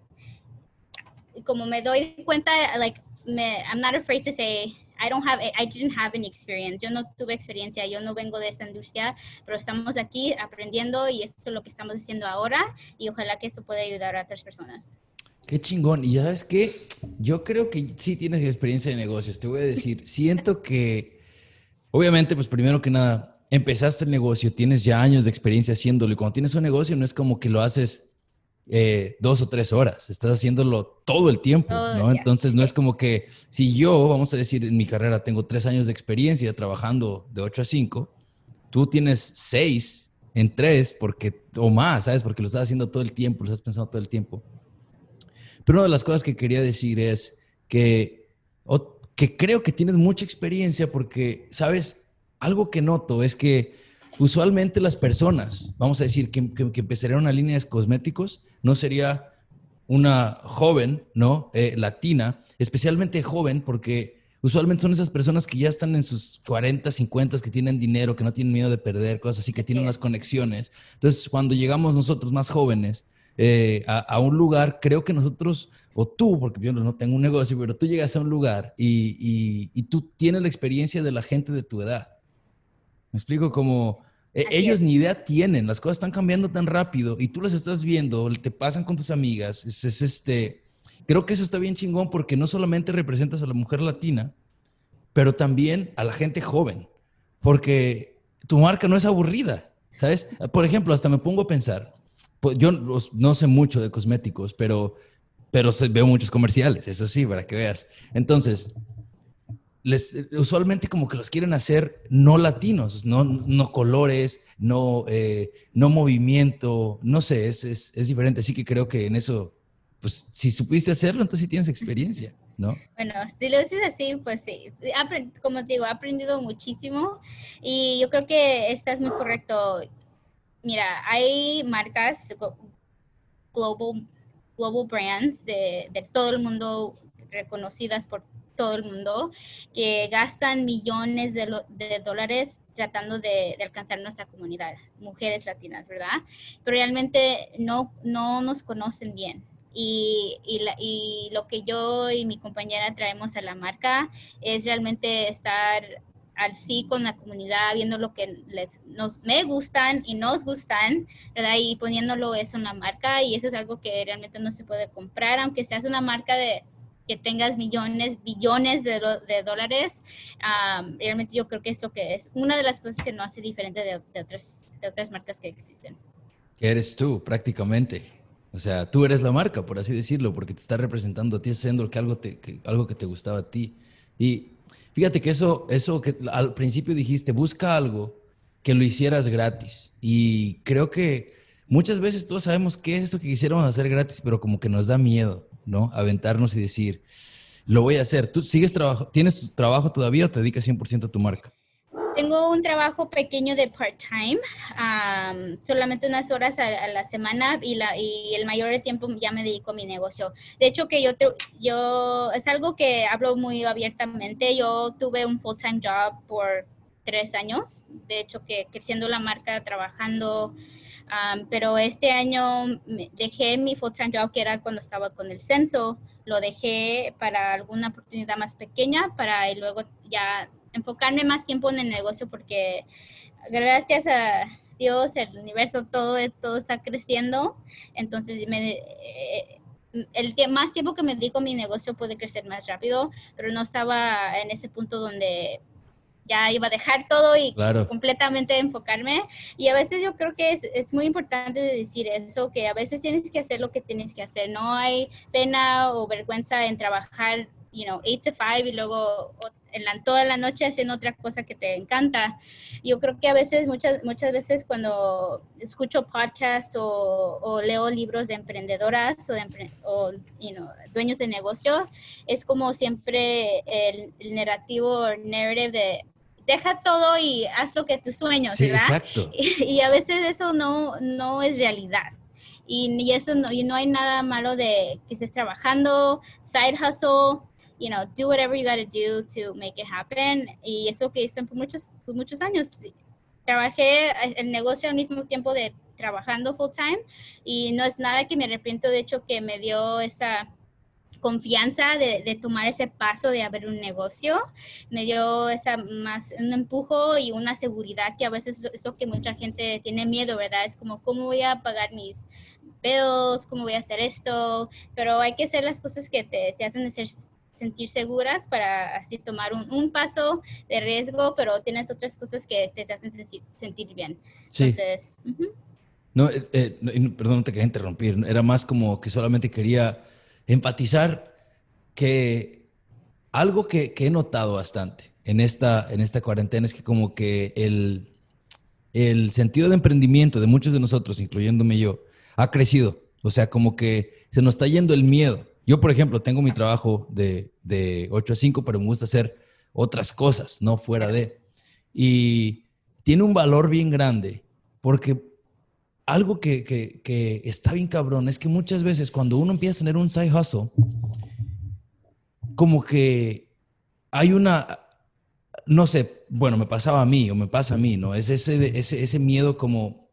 como me doy cuenta, like, me, I'm not afraid to say, I don't have, I didn't have any experience. Yo no tuve experiencia, yo no vengo de esta industria, pero estamos aquí aprendiendo y esto es lo que estamos haciendo ahora y ojalá que esto pueda ayudar a otras personas. Qué chingón. Y ya sabes qué, yo creo que sí tienes experiencia de negocios. Te voy a decir, siento que, obviamente, pues primero que nada, empezaste el negocio, tienes ya años de experiencia haciéndolo. Y cuando tienes un negocio no es como que lo haces eh, dos o tres horas, estás haciéndolo todo el tiempo, ¿no? Entonces no es como que si yo, vamos a decir, en mi carrera tengo tres años de experiencia trabajando de 8 a 5, tú tienes seis en tres porque, o más, ¿sabes? Porque lo estás haciendo todo el tiempo, lo estás pensando todo el tiempo. Pero una de las cosas que quería decir es que, que creo que tienes mucha experiencia porque, ¿sabes? Algo que noto es que usualmente las personas, vamos a decir, que, que, empezarían una línea de cosméticos, no sería una joven, ¿no? Eh, latina, especialmente joven, porque usualmente son esas personas que ya están en sus 40, 50, que tienen dinero, que no tienen miedo de perder cosas así, que tienen unas conexiones. Entonces, cuando llegamos nosotros más jóvenes, eh, a, un lugar, creo que nosotros, o tú, porque yo no tengo un negocio, pero tú llegas a un lugar y, y, tú tienes la experiencia de la gente de tu edad. Me explico como... Eh, ellos ni idea tienen, las cosas están cambiando tan rápido y tú las estás viendo, te pasan con tus amigas. Es, este, creo que eso está bien chingón porque no solamente representas a la mujer latina, pero también a la gente joven, porque tu marca no es aburrida, ¿sabes? Por ejemplo, hasta me pongo a pensar, pues yo no sé mucho de cosméticos, pero, pero veo muchos comerciales, eso sí, para que veas. Entonces, les, usualmente como que los quieren hacer no latinos, no, no colores, no, eh, no movimiento, no sé, es, es, es, diferente. Así que creo que en eso, pues si supiste hacerlo, entonces tienes experiencia, ¿no? Bueno, si lo dices así, pues sí. Como te digo, he aprendido muchísimo y yo creo que estás muy correcto mira, hay marcas global, global brands de, todo el mundo, reconocidas por todo el mundo, que gastan millones de, dólares tratando de, alcanzar nuestra comunidad, mujeres latinas, ¿verdad? Pero realmente no, no nos conocen bien. Y, y lo que yo y mi compañera traemos a la marca es realmente estar al sí con la comunidad, viendo lo que les, nos, me gustan y nos gustan, ¿verdad? Y poniéndolo eso en la marca y eso es algo que realmente no se puede comprar, aunque seas una marca de que tengas millones, billones de, dólares, realmente yo creo que es lo que es una de las cosas que no hace diferente de, otras, marcas que existen. eres tú, prácticamente. O sea, tú eres la marca, por así decirlo, porque te está representando a ti, haciendo que algo, que, algo que te gustaba a ti. Y fíjate que eso, eso que al principio dijiste, busca algo que lo hicieras gratis. Y creo que muchas veces todos sabemos qué es eso que quisiéramos hacer gratis, pero como que nos da miedo, ¿no? Aventarnos y decir, lo voy a hacer. ¿Tú sigues trabajo, tienes tu trabajo todavía o te dedicas 100% a tu marca? Tengo un trabajo pequeño de part-time, solamente unas horas a, la semana y, la, y el mayor tiempo ya me dedico a mi negocio. De hecho, que yo, yo es algo que hablo muy abiertamente. Yo tuve un full-time job por tres años, de hecho que creciendo la marca, trabajando, pero este año dejé mi full-time job que era cuando estaba con el censo, lo dejé para alguna oportunidad más pequeña para luego ya enfocarme más tiempo en el negocio porque gracias a Dios, el universo, todo, todo está creciendo. Entonces, me, eh, el que más tiempo que me dedico a mi negocio puede crecer más rápido, pero no estaba en ese punto donde ya iba a dejar todo y completamente enfocarme. Y a veces yo creo que es, es, muy importante decir eso, que a veces tienes que hacer lo que tienes que hacer. No hay pena o vergüenza en trabajar, you know, 8 to 5 y luego en la, toda la noche haciendo otra cosa que te encanta. Yo creo que a veces, muchas, muchas veces cuando escucho podcasts o, leo libros de emprendedoras o, de, o you know, dueños de negocio, es como siempre el, narrativo o narrative de deja todo y haz lo que tus sueños, ¿verdad? Exacto. Y, a veces eso no, no es realidad. Y, y eso no, y no hay nada malo de que estés trabajando, side hustle, you know, do whatever you got to do to make it happen. Y eso que hice por muchos, por muchos años. Trabajé el negocio al mismo tiempo de trabajando full time y no es nada que me arrepiento, de hecho, que me dio esa confianza de, de, tomar ese paso de abrir un negocio, me dio esa más un empujo y una seguridad que a veces es lo que mucha gente tiene miedo, ¿verdad? Es como, ¿cómo voy a pagar mis bills? ¿Cómo voy a hacer esto? Pero hay que hacer las cosas que te, te hacen sentir seguras para así tomar un, paso de riesgo, pero tienes otras cosas que te hacen sentir bien. Sí. Entonces, no, eh, eh, perdón, no te quería interrumpir, era más como que solamente quería empatizar que algo que, he notado bastante en esta, en esta cuarentena es que como que el, el sentido de emprendimiento de muchos de nosotros, incluyéndome yo, ha crecido. O sea, como que se nos está yendo el miedo. Yo, por ejemplo, tengo mi trabajo de, de 8 a 5, pero me gusta hacer otras cosas, no fuera de. Y tiene un valor bien grande, porque algo que, que, que, está bien cabrón es que muchas veces cuando uno empieza a tener un side hustle, como que hay una, no sé, bueno, me pasaba a mí o me pasa a mí, ¿no? Es ese, ese, ese miedo como,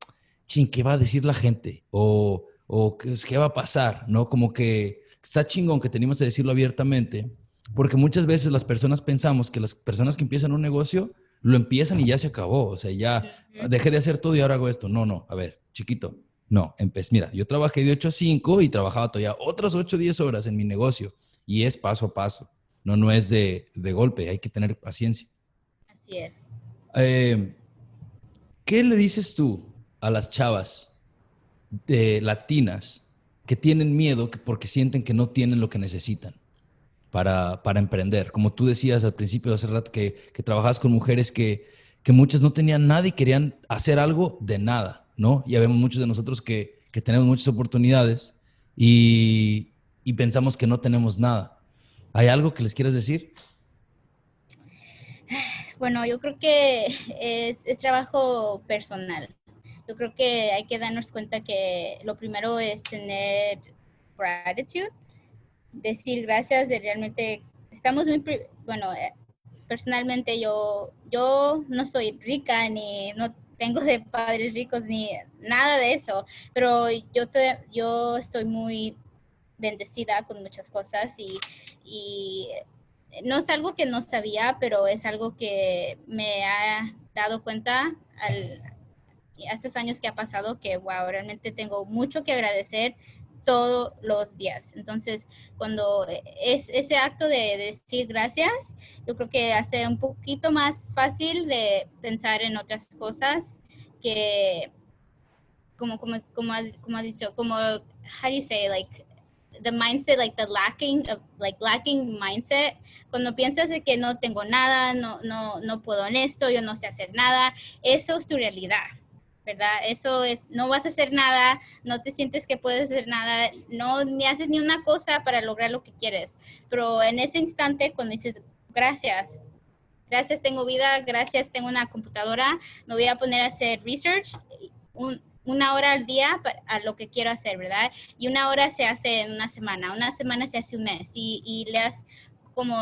ching, ¿qué va a decir la gente? O, o ¿qué va a pasar? ¿No? Como que está chingón que tenemos que decirlo abiertamente, porque muchas veces las personas pensamos que las personas que empiezan un negocio lo empiezan y ya se acabó, o sea, ya dejé de hacer todo y ahora hago esto. No, no, a ver, chiquito, no, empecé, mira, yo trabajé de 8 a 5 y trabajaba todavía otras 8 o 10 horas en mi negocio y es paso a paso, no, no es de, de golpe, hay que tener paciencia. Así es. Eh, ¿Qué le dices tú a las chavas de latinas que tienen miedo porque sienten que no tienen lo que necesitan para, para emprender. Como tú decías al principio de hace rato que, que trabajabas con mujeres que, que, muchas no tenían nada y querían hacer algo de nada, ¿no? Y vemos muchos de nosotros que, que tenemos muchas oportunidades y, y, pensamos que no tenemos nada. ¿Hay algo que les quieras decir? Bueno, yo creo que es, es trabajo personal yo creo que hay que darnos cuenta que lo primero es tener gratitude, decir gracias de realmente, estamos muy, bueno, eh, personalmente yo, yo no soy rica ni no tengo de padres ricos ni nada de eso, pero yo, te, yo estoy muy bendecida con muchas cosas y, y no es algo que no sabía, pero es algo que me ha dado cuenta al, estos años que ha pasado que, wow, realmente tengo mucho que agradecer todos los días. Entonces, cuando es ese acto de decir gracias, yo creo que hace un poquito más fácil de pensar en otras cosas que, como, como, como, como ha dicho, como how do you say like the mindset like the lacking of like lacking mindset cuando piensas de que no tengo nada no no no puedo en esto yo no sé hacer nada eso es tu realidad verdad eso es no vas a hacer nada no te sientes que puedes hacer nada no ni haces ni una cosa para lograr lo que quieres pero en ese instante cuando dices gracias gracias tengo vida gracias tengo una computadora me voy a poner a hacer research un, una hora al día a lo que quiero hacer, ¿verdad? Y una hora se hace en una semana, una semana se hace un mes y, y has, como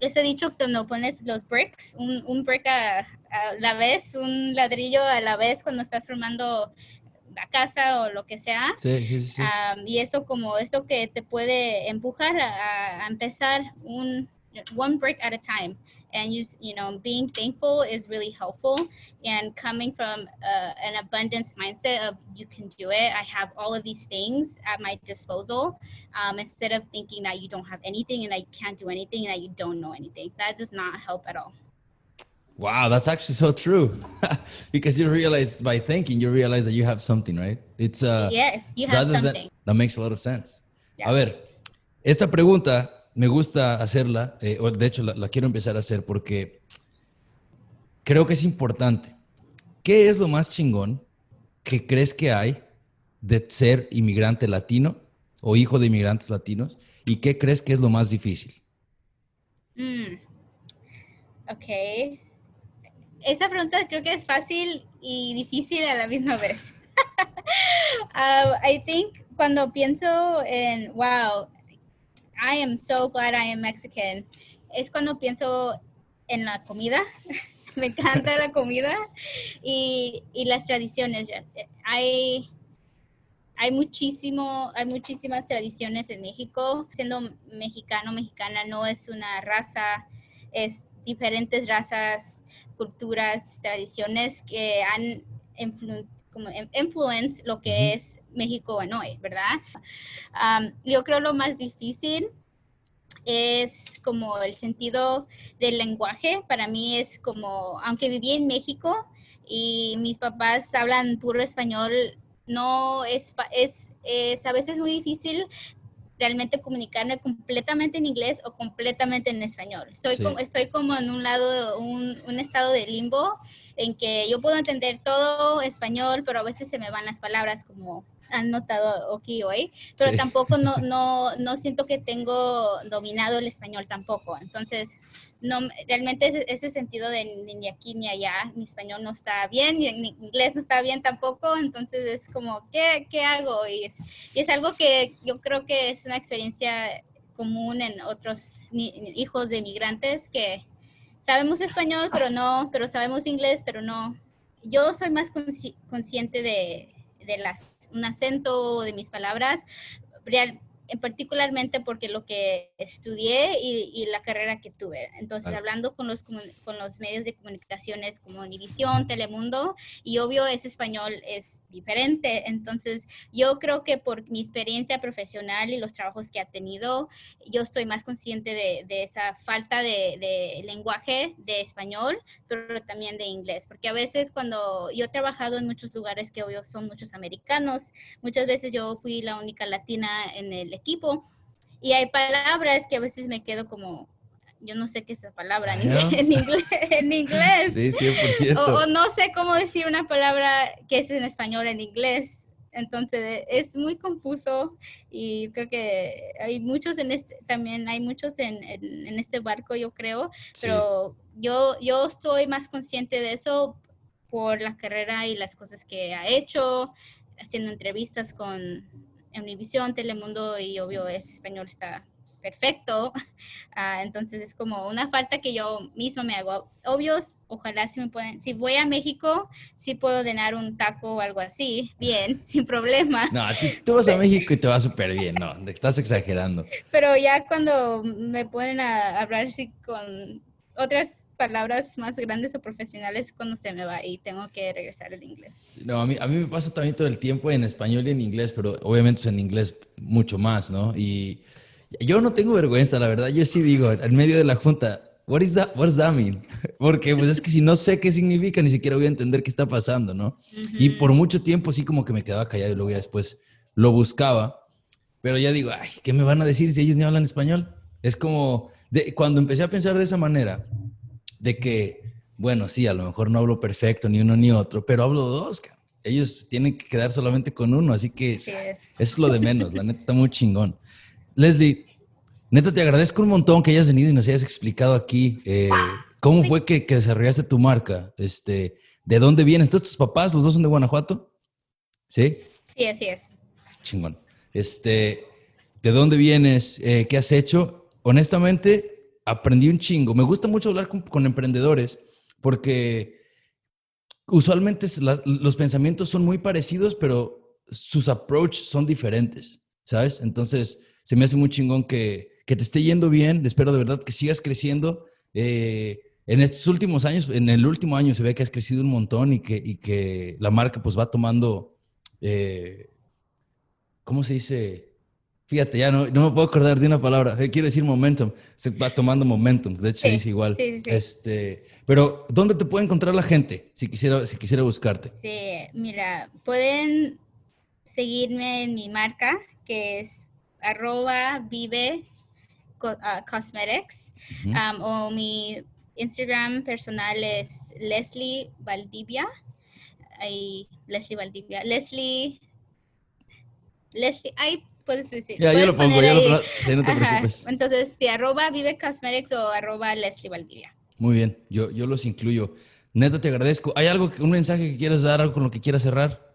les he dicho, cuando pones los bricks, un, un brick a, la vez, un ladrillo a la vez cuando estás formando la casa o lo que sea. Sí, sí, sí. y esto como esto que te puede empujar a, a empezar un, one brick at a time and you you know being thankful is really helpful and coming from uh, an abundance mindset of you can do it i have all of these things at my disposal um, instead of thinking that you don't have anything and that you can't do anything and that you don't know anything that does not help at all Wow, that's actually so true. because you realize by thinking, you realize that you have something, right? It's uh yes, you have something. Than, that makes a lot of sense. Yeah. A ver, esta pregunta me gusta hacerla, eh, de hecho la, quiero empezar a hacer porque creo que es importante. ¿Qué es lo más chingón que crees que hay de ser inmigrante latino o hijo de inmigrantes latinos? ¿Y qué crees que es lo más difícil? Mm. Ok. Esa pregunta creo que es fácil y difícil a la misma vez. uh, I think cuando pienso en, wow, I am so glad I am Mexican. Es cuando pienso en la comida. Me encanta la comida y, y las tradiciones. Hay, hay muchísimo, hay muchísimas tradiciones en México. Siendo mexicano, mexicana no es una raza, es diferentes razas, culturas, tradiciones que han influ como influence lo que es México en hoy, ¿verdad? yo creo lo más difícil es como el sentido del lenguaje. Para mí es como, aunque viví en México y mis papás hablan puro español, no es, es, es a veces muy difícil realmente comunicarme completamente en inglés o completamente en español. Soy como, estoy como en un lado, un, un, estado de limbo en que yo puedo entender todo español, pero a veces se me van las palabras como han notado aquí hoy, pero tampoco no, no, no siento que tengo dominado el español tampoco. Entonces, no, realmente ese, ese sentido de ni aquí ni allá, mi español no está bien, ni mi inglés no está bien tampoco, entonces es como, ¿qué, qué hago? Y es, y es algo que yo creo que es una experiencia común en otros hijos de migrantes que sabemos español, pero no, pero sabemos inglés, pero no. Yo soy más consciente de, de las, un acento de mis palabras, real, particularmente porque lo que estudié y, la carrera que tuve. Entonces, hablando con los, con los medios de comunicaciones como Univisión, Telemundo, y obvio ese español es diferente. Entonces, yo creo que por mi experiencia profesional y los trabajos que ha tenido, yo estoy más consciente de, de esa falta de, de, lenguaje de español, pero también de inglés, porque a veces cuando yo he trabajado en muchos lugares que obvio son muchos americanos, muchas veces yo fui la única latina en el equipo. Y hay palabras que a veces me quedo como, yo no sé qué es esa palabra en, inglés. En inglés. Sí, 100%. O, no sé cómo decir una palabra que es en español en inglés. Entonces es muy confuso y creo que hay muchos en este, también hay muchos en, en, este barco, yo creo, pero yo, yo estoy más consciente de eso por la carrera y las cosas que ha hecho, haciendo entrevistas con Univisión, Telemundo y obvio es español está perfecto. Ah, entonces es como una falta que yo mismo me hago. Obvios, ojalá si me pueden, si voy a México, sí puedo ordenar un taco o algo así, bien, sin problema. No, tú vas a México y te va súper bien, no, estás exagerando. Pero ya cuando me ponen a hablar así con otras palabras más grandes o profesionales cuando se me va y tengo que regresar al inglés. No, a mí, a mí me pasa también todo el tiempo en español y en inglés, pero obviamente en inglés mucho más, ¿no? Y yo no tengo vergüenza, la verdad, yo sí digo, en medio de la junta, what is that, what does that mean? Porque pues es que si no sé qué significa, ni siquiera voy a entender qué está pasando, ¿no? Y por mucho tiempo sí como que me quedaba callado y luego ya después lo buscaba. pero ya digo, ay, ¿qué me van a decir si ellos ni hablan español? Es como, de, cuando empecé a pensar de esa manera, de que, bueno, sí, a lo mejor no hablo perfecto ni uno ni otro, pero hablo dos, ellos tienen que quedar solamente con uno, así que es. es lo de menos, la neta está muy chingón. Leslie, neta te agradezco un montón que hayas venido y nos hayas explicado aquí eh, cómo fue que, que, desarrollaste tu marca, este, de dónde vienes. ¿Todos tus papás, los dos son de Guanajuato? ¿Sí? Sí, así es. Chingón. Este, ¿de dónde vienes? Eh, ¿Qué has hecho? Honestamente, aprendí un chingo. Me gusta mucho hablar con, emprendedores porque usualmente los pensamientos son muy parecidos, pero sus approach son diferentes, ¿sabes? Entonces, se me hace muy chingón que, te esté yendo bien. Espero de verdad que sigas creciendo. Eh, en estos últimos años, en el último año se ve que has crecido un montón y que, y que la marca pues va tomando, eh, ¿cómo se dice? Fíjate, ya no, no, me puedo acordar de una palabra. Eh, quiero decir momentum. Se va tomando momentum. De hecho, se dice igual. Sí, sí, este, pero, ¿dónde te puede encontrar la gente si quisiera, si quisiera buscarte? Sí, mira, pueden seguirme en mi marca, que es arroba vive ah, um, o mi Instagram personal es Leslie Valdivia. Ahí, Leslie Valdivia. Leslie. Leslie, ahí puedes decir. Ya, yo lo pongo, ya lo no te preocupes. Entonces, si arroba Vive Cosmetics o arroba Leslie Valdivia. Muy bien, yo, yo los incluyo. Neta, te agradezco. ¿Hay algo, un mensaje que quieras dar, algo con lo que quieras cerrar?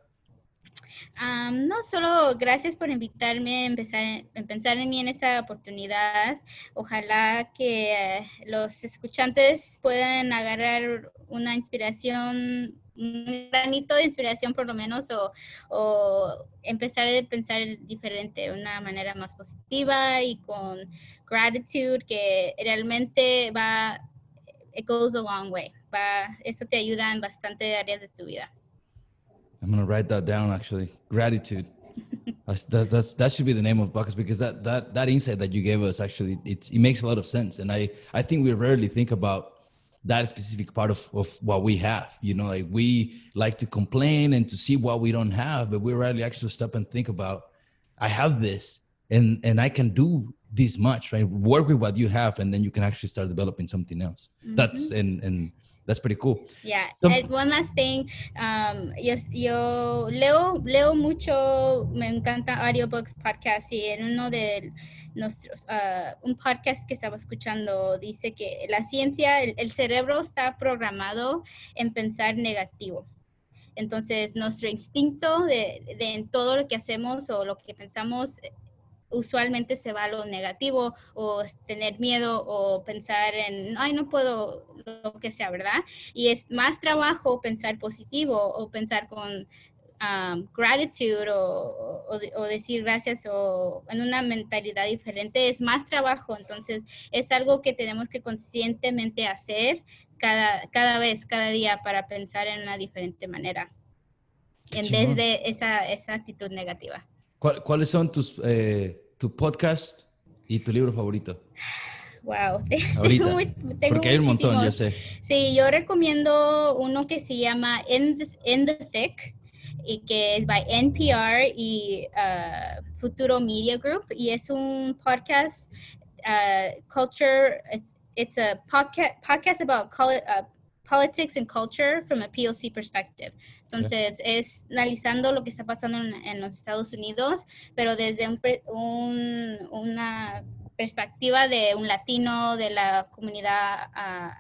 No, solo gracias por invitarme a empezar, a pensar en mí en esta oportunidad. Ojalá que eh, los escuchantes puedan agarrar una inspiración, un granito de inspiración por lo menos, o, o empezar a pensar diferente, de una manera más positiva y con gratitude que realmente va, it goes a long way. Va, eso te ayuda en bastante áreas de tu vida. I'm gonna write that down. Actually, gratitude. that's, that, that's that should be the name of buckets because that that that insight that you gave us actually it it makes a lot of sense, and I I think we rarely think about that specific part of, of what we have. You know, like we like to complain and to see what we don't have, but we rarely actually stop and think about, I have this and and I can do this much, right? Work with what you have, and then you can actually start developing something else. Mm-hmm. That's and and That's pretty cool. Yeah. So, one last thing. Um, yo, yo leo, leo mucho, me encanta audiobooks, podcasts, y en uno de nuestros, uh, un podcast que estaba escuchando dice que la ciencia, el, el cerebro está programado en pensar negativo. Entonces, nuestro instinto de, de, en todo lo que hacemos o lo que pensamos usualmente se va a lo negativo o tener miedo o pensar en, ay, no puedo, lo que sea, ¿verdad? Y es más trabajo pensar positivo o pensar con um, gratitude o, o, decir gracias o en una mentalidad diferente, es más trabajo. Entonces, es algo que tenemos que conscientemente hacer cada, cada vez, cada día para pensar en una diferente manera en vez de esa, esa actitud negativa. ¿Cuáles son tus, eh, tu podcast y tu libro favorito? Wow. Ahorita. Porque hay un montón, yo sé. Sí, yo recomiendo uno que se llama In the, In the Thick y que es by NPR y uh, Futuro Media Group y es un podcast uh, culture it's, it's a podcast podcast about uh, politics and culture from a POC perspective. Entonces, es analizando lo que está pasando en, los Estados Unidos, pero desde un, una perspectiva de un latino, de la comunidad uh,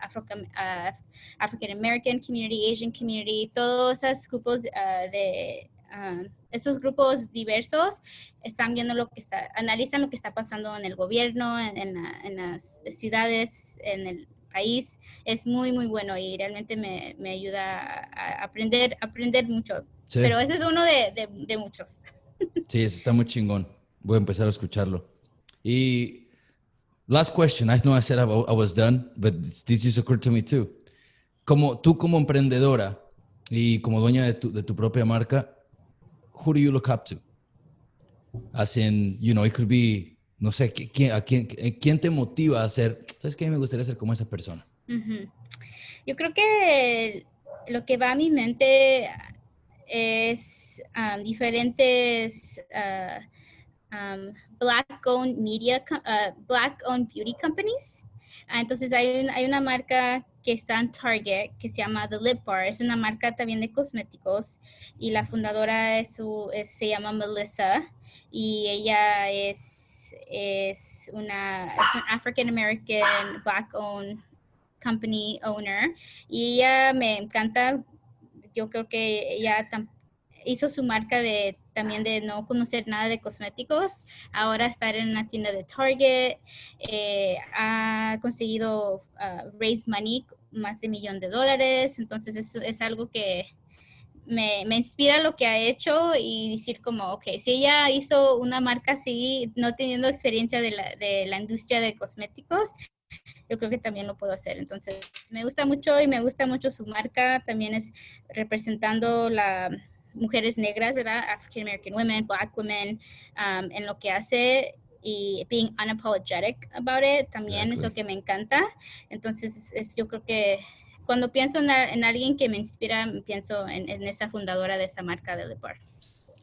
African American community, Asian community, todos esos grupos uh, de uh, estos grupos diversos están viendo lo que está, analizan lo que está pasando en el gobierno, en, en las ciudades, en el país es muy, muy bueno y realmente me, me ayuda a aprender, aprender mucho. Pero ese es uno de, de, muchos. Sí, está muy chingón. Voy a empezar a escucharlo. Y last question. I know I said I, was done, but this just occurred to me too. Como tú como emprendedora y como dueña de tu, de tu propia marca, who do you look up to? As in, you know, it could be no sé, ¿quién, a quién, quién te motiva a hacer, sabes qué? Me gustaría ser como esa persona. Yo creo que lo que va a mi mente es diferentes um, black-owned media, uh, black-owned beauty companies. Ah, entonces hay, hay una marca que está en Target que se llama The Lip Bar. Es una marca también de cosméticos y la fundadora es su, se llama Melissa y ella es, es una African American Black owned company owner y ella me encanta. Yo creo que ella hizo su marca de también de no conocer nada de cosméticos, ahora estar en una tienda de Target, eh, ha conseguido uh, raise money, más de un millón de dólares, entonces es, es algo que me, me, inspira lo que ha hecho y decir como, ok, si ella hizo una marca así, no teniendo experiencia de la, de la industria de cosméticos, yo creo que también lo puedo hacer. Entonces, me gusta mucho y me gusta mucho su marca. También es representando la, mujeres negras, ¿verdad? African American women, black women, um, en lo que hace y being unapologetic about it también es lo que me encanta. Entonces, es, yo creo que cuando pienso en, en, alguien que me inspira, pienso en, en esa fundadora de esa marca de Lepar.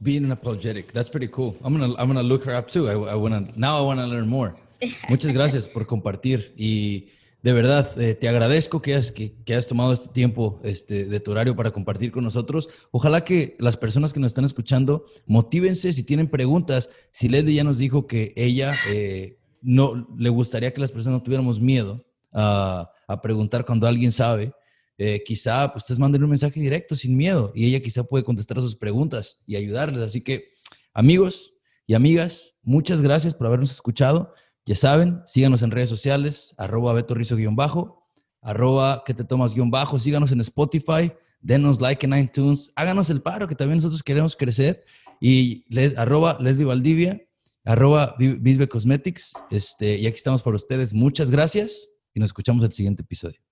Being unapologetic, that's pretty cool. I'm gonna, I'm gonna look her up too. I, I wanna, now I wanna learn more. Muchas gracias por compartir y de verdad, eh, te agradezco que has, que, has tomado este tiempo este, de tu horario para compartir con nosotros. Ojalá que las personas que nos están escuchando motívense si tienen preguntas. Si Leslie ya nos dijo que ella eh, no le gustaría que las personas no tuviéramos miedo a, a preguntar cuando alguien sabe, eh, quizá pues, ustedes manden un mensaje directo sin miedo y ella quizá puede contestar sus preguntas y ayudarles. Así que, amigos y amigas, muchas gracias por habernos escuchado. Ya saben, síganos en redes sociales, arroba Beto bajo arroba que te tomas guion bajo, síganos en Spotify, denos like en iTunes, háganos el paro que también nosotros queremos crecer y les, arroba Leslie Valdivia, arroba Bisbe Cosmetics, este, y aquí estamos para ustedes. Muchas gracias y nos escuchamos el siguiente episodio.